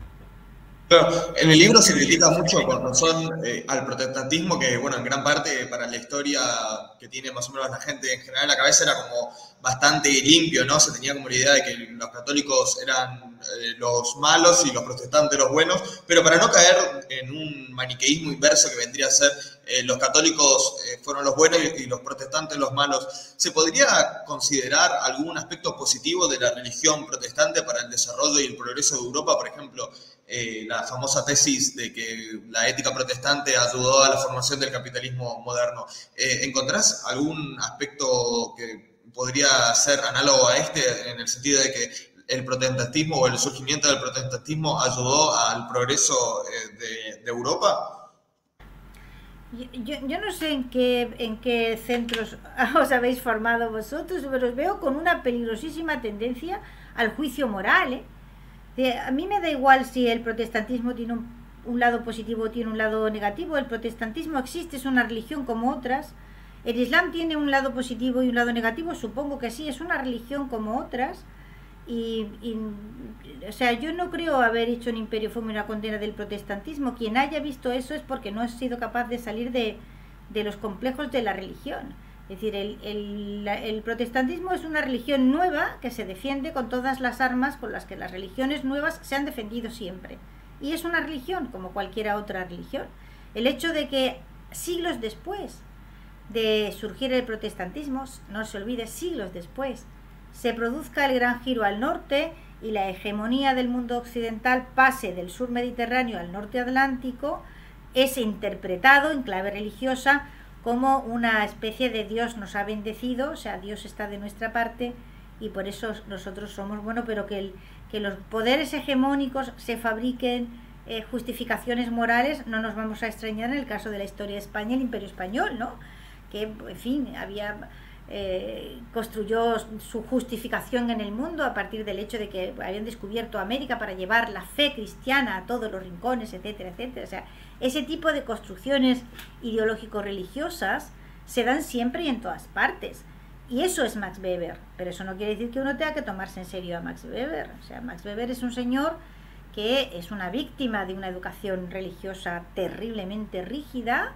en el libro se critica mucho con razón eh, al protestantismo, que bueno, en gran parte para la historia que tiene más o menos la gente en general en la cabeza era como bastante limpio, ¿no? Se tenía como la idea de que los católicos eran eh, los malos y los protestantes los buenos, pero para no caer en un maniqueísmo inverso que vendría a ser eh, los católicos fueron los buenos y, los protestantes los malos, ¿se podría considerar algún aspecto positivo de la religión protestante para el desarrollo y el progreso de Europa? Por ejemplo, eh, la famosa tesis de que la ética protestante ayudó a la formación del capitalismo moderno. Eh, ¿Encontrás algún aspecto que podría ser análogo a este en el sentido de que el protestantismo o el surgimiento del protestantismo ayudó al progreso eh, de, Europa? Yo, no sé en qué, en qué centros os habéis formado vosotros, pero os veo con una peligrosísima tendencia al juicio moral. ¿eh? a mí me da igual si el protestantismo tiene un, lado positivo o tiene un lado negativo. El protestantismo existe, es una religión como otras. El Islam tiene un lado positivo y un lado negativo, supongo que sí, es una religión como otras. Y, o sea, yo no creo haber hecho un imperio fue una condena del protestantismo. Quien haya visto eso es porque no ha sido capaz de salir de, de los complejos de la religión. Es decir, el, protestantismo es una religión nueva que se defiende con todas las armas con las que las religiones nuevas se han defendido siempre. Y es una religión como cualquier otra religión. El hecho de que siglos después de surgir el protestantismo, no se olvide, siglos después, se produzca el gran giro al norte y la hegemonía del mundo occidental pase del sur mediterráneo al norte atlántico, es interpretado en clave religiosa como una especie de Dios nos ha bendecido, o sea, Dios está de nuestra parte y por eso nosotros somos bueno, pero que, el, que los poderes hegemónicos se fabriquen eh, justificaciones morales, no nos vamos a extrañar en el caso de la historia de España, el imperio español, ¿no? Que, en fin, había eh, construyó su justificación en el mundo a partir del hecho de que habían descubierto América para llevar la fe cristiana a todos los rincones, etcétera, etcétera. O sea, ese tipo de construcciones ideológico-religiosas se dan siempre y en todas partes. Y eso es Max Weber, pero eso no quiere decir que uno tenga que tomarse en serio a Max Weber. O sea, Max Weber es un señor que es una víctima de una educación religiosa terriblemente rígida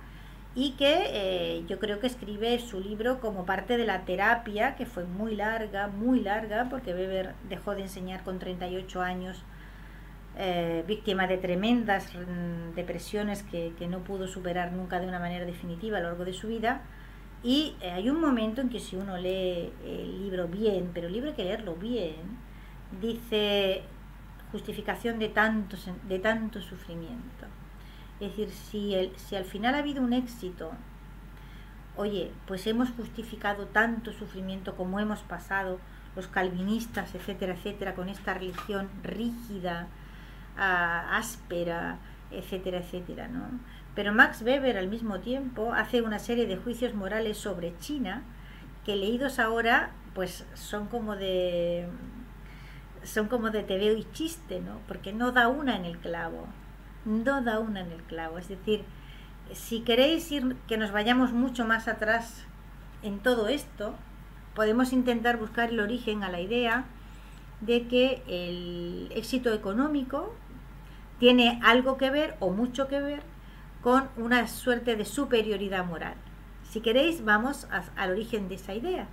y que eh, yo creo que escribe su libro como parte de la terapia, que fue muy larga, muy larga, porque Weber dejó de enseñar con 38 años, eh, víctima de tremendas mm, depresiones que, que no pudo superar nunca de una manera definitiva a lo largo de su vida y eh, hay un momento en que si uno lee el libro bien, pero el libro hay que leerlo bien, dice justificación de tanto, de tanto sufrimiento. Es decir, si, el, si al final ha habido un éxito, oye, pues hemos justificado tanto sufrimiento como hemos pasado los calvinistas, etcétera, etcétera, con esta religión rígida, ah, áspera, etcétera, etcétera, ¿no? Pero Max Weber al mismo tiempo hace una serie de juicios morales sobre China que leídos ahora pues son como de son como de te veo y chiste, ¿no? Porque no da una en el clavo. No da una en el clavo, es decir, si queréis ir que nos vayamos mucho más atrás en todo esto, podemos intentar buscar el origen a la idea de que el éxito económico tiene algo que ver o mucho que ver con una suerte de superioridad moral. Si queréis, vamos al origen de esa idea.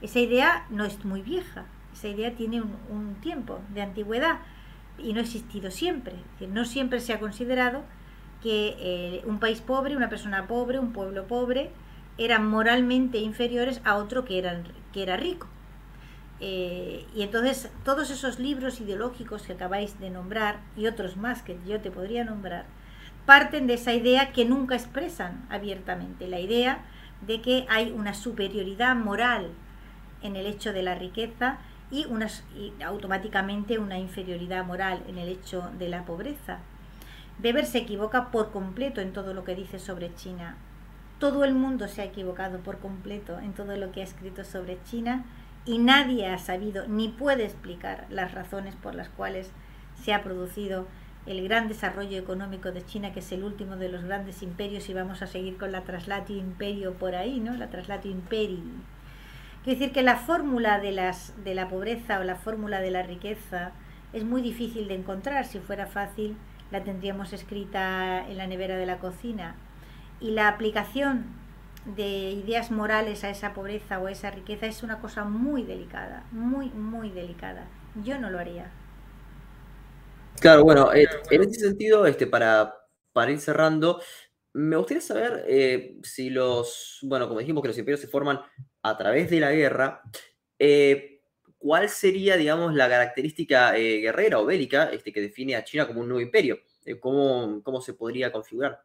Esa idea no es muy vieja, esa idea tiene un, tiempo de antigüedad y no ha existido siempre. no siempre se ha considerado que eh, un país pobre, una persona pobre, un pueblo pobre, eran moralmente inferiores a otro que, que era rico. Eh, y entonces todos esos libros ideológicos que acabáis de nombrar y otros más que yo te podría nombrar, parten de esa idea que nunca expresan abiertamente, la idea de que hay una superioridad moral en el hecho de la riqueza y, automáticamente una inferioridad moral en el hecho de la pobreza. Weber se equivoca por completo en todo lo que dice sobre China. Todo el mundo se ha equivocado por completo en todo lo que ha escrito sobre China y nadie ha sabido ni puede explicar las razones por las cuales se ha producido el gran desarrollo económico de China, que es el último de los grandes imperios, y vamos a seguir con la traslatio imperio por ahí, ¿no? La traslatio imperi. Quiere decir que la fórmula de, las, de la pobreza o la fórmula de la riqueza es muy difícil de encontrar. Si fuera fácil, la tendríamos escrita en la nevera de la cocina. Y la aplicación de ideas morales a esa pobreza o a esa riqueza es una cosa muy delicada, muy, muy delicada. Yo no lo haría. Claro, bueno, eh, en ese sentido, este, para, para ir cerrando, me gustaría saber eh, si los, bueno, como dijimos que los imperios se forman a través de la guerra, eh, ¿cuál sería, digamos, la característica guerrera o bélica este, que define a China como un nuevo imperio? ¿cómo, ¿Cómo se podría configurar?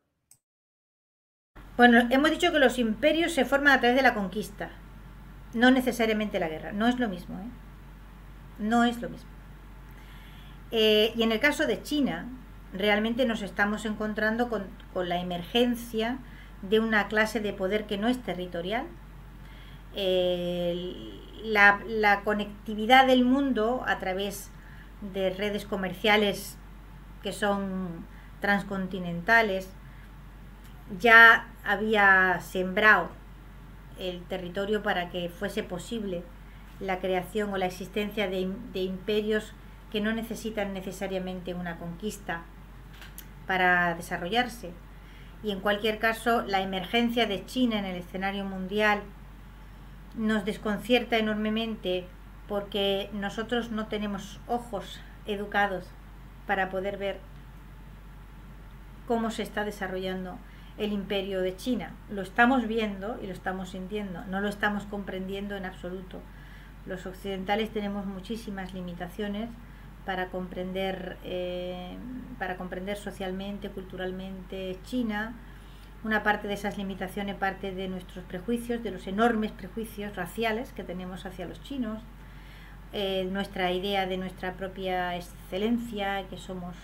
Bueno, hemos dicho que los imperios se forman a través de la conquista, no necesariamente la guerra. No es lo mismo, ¿eh? No es lo mismo. Eh, y en el caso de China, realmente nos estamos encontrando con, la emergencia de una clase de poder que no es territorial. La, conectividad del mundo a través de redes comerciales que son transcontinentales ya había sembrado el territorio para que fuese posible la creación o la existencia de imperios que no necesitan necesariamente una conquista para desarrollarse. Y en cualquier caso, la emergencia de China en el escenario mundial nos desconcierta enormemente porque nosotros no tenemos ojos educados para poder ver cómo se está desarrollando el imperio de China. Lo estamos viendo y lo estamos sintiendo, no lo estamos comprendiendo en absoluto. Los occidentales tenemos muchísimas limitaciones para comprender, eh, para comprender socialmente, culturalmente China. Una parte de esas limitaciones parte de nuestros prejuicios, de los enormes prejuicios raciales que tenemos hacia los chinos, eh, nuestra idea de nuestra propia excelencia, que somos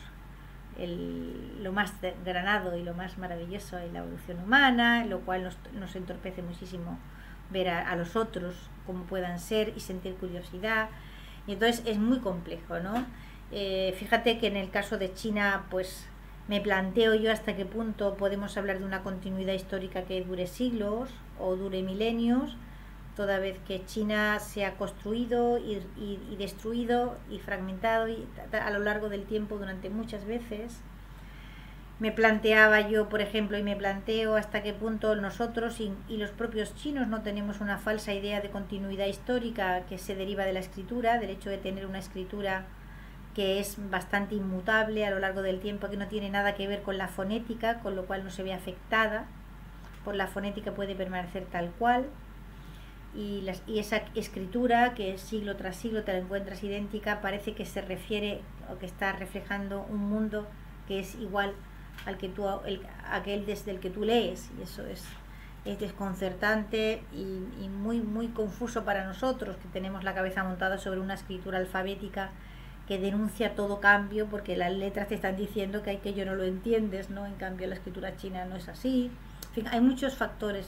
lo más granado y lo más maravilloso en la evolución humana, lo cual nos, nos entorpece muchísimo ver a, a los otros como puedan ser y sentir curiosidad. Y entonces es muy complejo, ¿no? Eh, fíjate que en el caso de China, pues me planteo yo hasta qué punto podemos hablar de una continuidad histórica que dure siglos o dure milenios, toda vez que China se ha construido y, destruido y fragmentado a lo largo del tiempo durante muchas veces. Me planteaba yo, por ejemplo, y me planteo hasta qué punto nosotros y, y los propios chinos no tenemos una falsa idea de continuidad histórica que se deriva de la escritura, del hecho de tener una escritura que es bastante inmutable a lo largo del tiempo, que no tiene nada que ver con la fonética, con lo cual no se ve afectada. Por la fonética, puede permanecer tal cual. Y, las, y esa escritura que siglo tras siglo te la encuentras idéntica parece que se refiere o que está reflejando un mundo que es igual al que tú el, aquel desde el que tú lees. Y eso es, es desconcertante y, muy muy confuso para nosotros que tenemos la cabeza montada sobre una escritura alfabética que denuncia todo cambio porque las letras te están diciendo que hay que yo no lo entiendes no en cambio la escritura china no es así. Hay muchos factores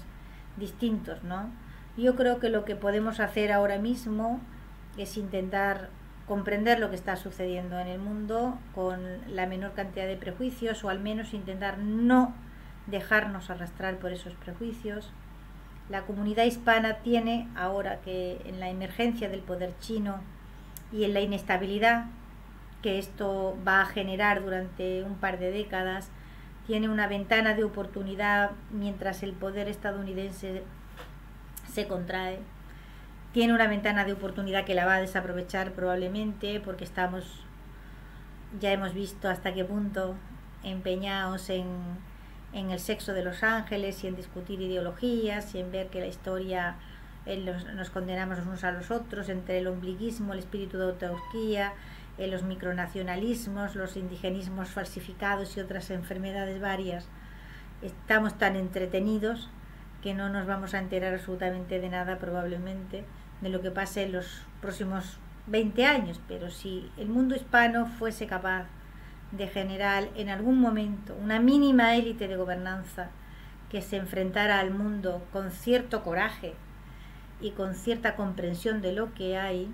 distintos no yo creo que lo que podemos hacer ahora mismo es intentar comprender lo que está sucediendo en el mundo con la menor cantidad de prejuicios o al menos intentar no dejarnos arrastrar por esos prejuicios. La comunidad hispana tiene ahora que en la emergencia del poder chino y en la inestabilidad que esto va a generar durante un par de décadas, tiene una ventana de oportunidad mientras el poder estadounidense se contrae. Tiene una ventana de oportunidad que la va a desaprovechar probablemente porque estamos, ya hemos visto hasta qué punto empeñados en, en el sexo de los ángeles y en discutir ideologías y en ver que la historia nos condenamos los unos a los otros entre el ombliguismo, el espíritu de autarquía, los micronacionalismos, los indigenismos falsificados y otras enfermedades varias. Estamos tan entretenidos que no nos vamos a enterar absolutamente de nada probablemente de lo que pase en los próximos 20 años, pero si el mundo hispano fuese capaz de generar en algún momento una mínima élite de gobernanza que se enfrentara al mundo con cierto coraje y con cierta comprensión de lo que hay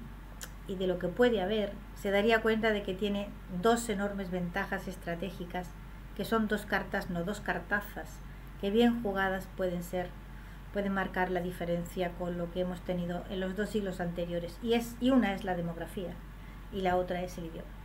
y de lo que puede haber, se daría cuenta de que tiene dos enormes ventajas estratégicas, que son dos cartas, no dos cartazas, que bien jugadas pueden ser, pueden marcar la diferencia con lo que hemos tenido en los dos siglos anteriores. Y, es, y una es la demografía y la otra es el idioma.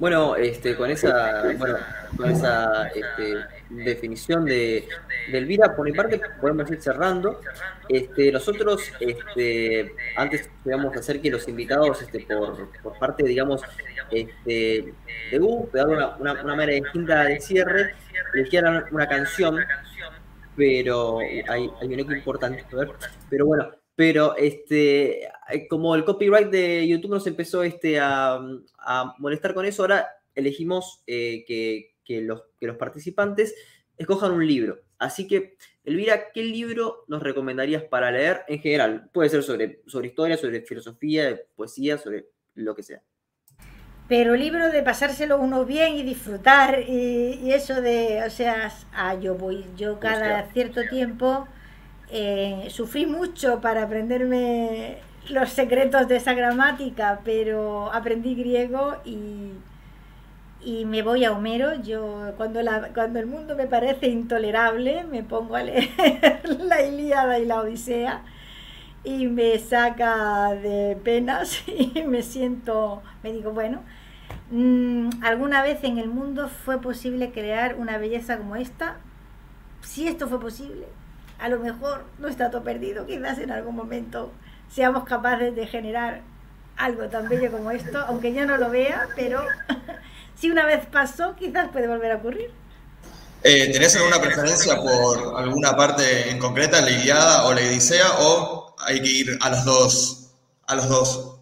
Bueno, este, con esa, bueno, con esa este, definición de, de, Elvira, por mi parte podemos ir cerrando. Este, nosotros, este, antes queríamos hacer que los invitados, este, por, por parte, digamos, este, de U, dar una, una, manera distinta de cierre, eligieran una canción, pero hay, hay un eco importante, pero bueno, pero este, como el copyright de YouTube nos empezó este, a, a molestar con eso, ahora elegimos eh, que, que, los, que los participantes escojan un libro. Así que, Elvira, ¿qué libro nos recomendarías para leer en general? Puede ser sobre, sobre historia, sobre filosofía, poesía, sobre lo que sea. Pero libro de pasárselo uno bien y disfrutar y, y eso de, o sea, ah, yo voy, yo cada cierto tiempo eh, sufrí mucho para aprenderme los secretos de esa gramática, pero aprendí griego y, y me voy a Homero. Yo cuando, la, cuando el mundo me parece intolerable, me pongo a leer la Ilíada y la Odisea y me saca de penas y me siento, me digo, bueno, mmm, alguna vez en el mundo fue posible crear una belleza como esta. Si esto fue posible, a lo mejor no está todo perdido, quizás en algún momento seamos capaces de generar algo tan bello como esto, aunque yo no lo vea, pero si una vez pasó, quizás puede volver a ocurrir. Eh, ¿Tenés alguna preferencia por alguna parte en concreta, la Iliada o la Odisea, o hay que ir a los dos? A los dos?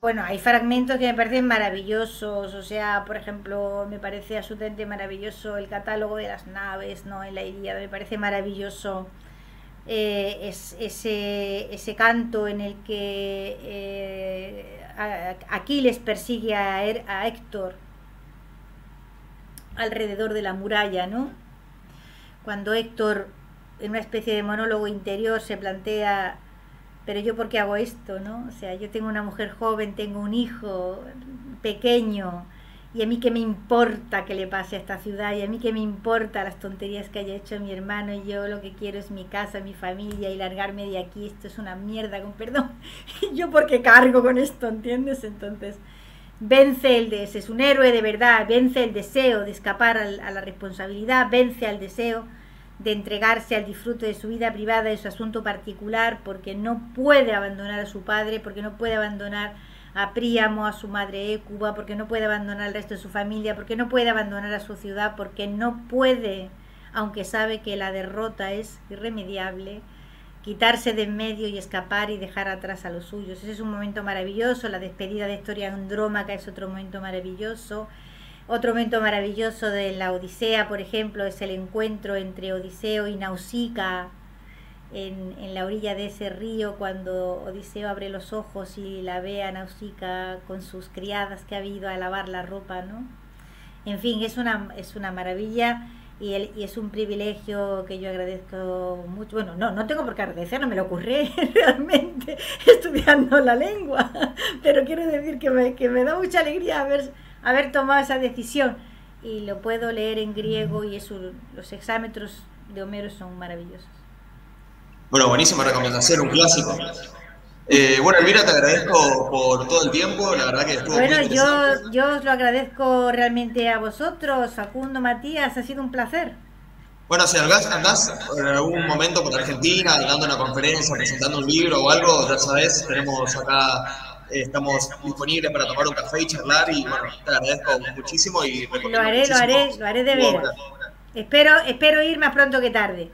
Bueno, hay fragmentos que me parecen maravillosos, o sea, por ejemplo, me parece absolutamente maravilloso el catálogo de las naves, ¿no? En la Ilíada, me parece maravilloso eh, es, ese, ese canto en el que eh, Aquiles persigue a, er, a Héctor alrededor de la muralla, ¿no? Cuando Héctor, en una especie de monólogo interior, se plantea pero yo por qué hago esto, ¿no? O sea, yo tengo una mujer joven, tengo un hijo pequeño y a mí que me importa que le pase a esta ciudad, y a mí que me importa las tonterías que haya hecho mi hermano, y yo lo que quiero es mi casa, mi familia, y largarme de aquí, esto es una mierda, con perdón, yo porque cargo con esto, ¿entiendes? Entonces, vence el deseo, es un héroe de verdad, vence el deseo de escapar a la responsabilidad, vence al deseo de entregarse al disfrute de su vida privada, de su asunto particular, porque no puede abandonar a su padre, porque no puede abandonar a Príamo, a su madre Cuba, porque no puede abandonar al resto de su familia, porque no puede abandonar a su ciudad, porque no puede, aunque sabe que la derrota es irremediable, quitarse de en medio y escapar y dejar atrás a los suyos. Ese es un momento maravilloso, la despedida de Historia Andrómaca es otro momento maravilloso. Otro momento maravilloso de la Odisea, por ejemplo, es el encuentro entre Odiseo y Nausicaa, en, la orilla de ese río cuando Odiseo abre los ojos y la ve a Nausicaa con sus criadas que ha ido a lavar la ropa, ¿no? En fin, es una, es una maravilla y, y es un privilegio que yo agradezco mucho. Bueno, no, no tengo por qué agradecerlo, me lo ocurrí realmente estudiando la lengua, pero quiero decir que me, que me da mucha alegría haber, haber tomado esa decisión y lo puedo leer en griego y los exámetros de Homero son maravillosos. Bueno, buenísima recomendación, un clásico. Eh, bueno, Elvira, te agradezco por todo el tiempo, la verdad que estuvo Bueno, yo, yo os lo agradezco realmente a vosotros, Facundo, Matías, ha sido un placer. Bueno, si andás, en algún momento por Argentina, dando una conferencia, presentando un libro o algo, ya sabes, tenemos acá, eh, estamos disponibles para tomar un café y charlar y bueno, te agradezco muchísimo y Lo haré, lo haré, lo haré de veras. Espero, espero ir más pronto que tarde.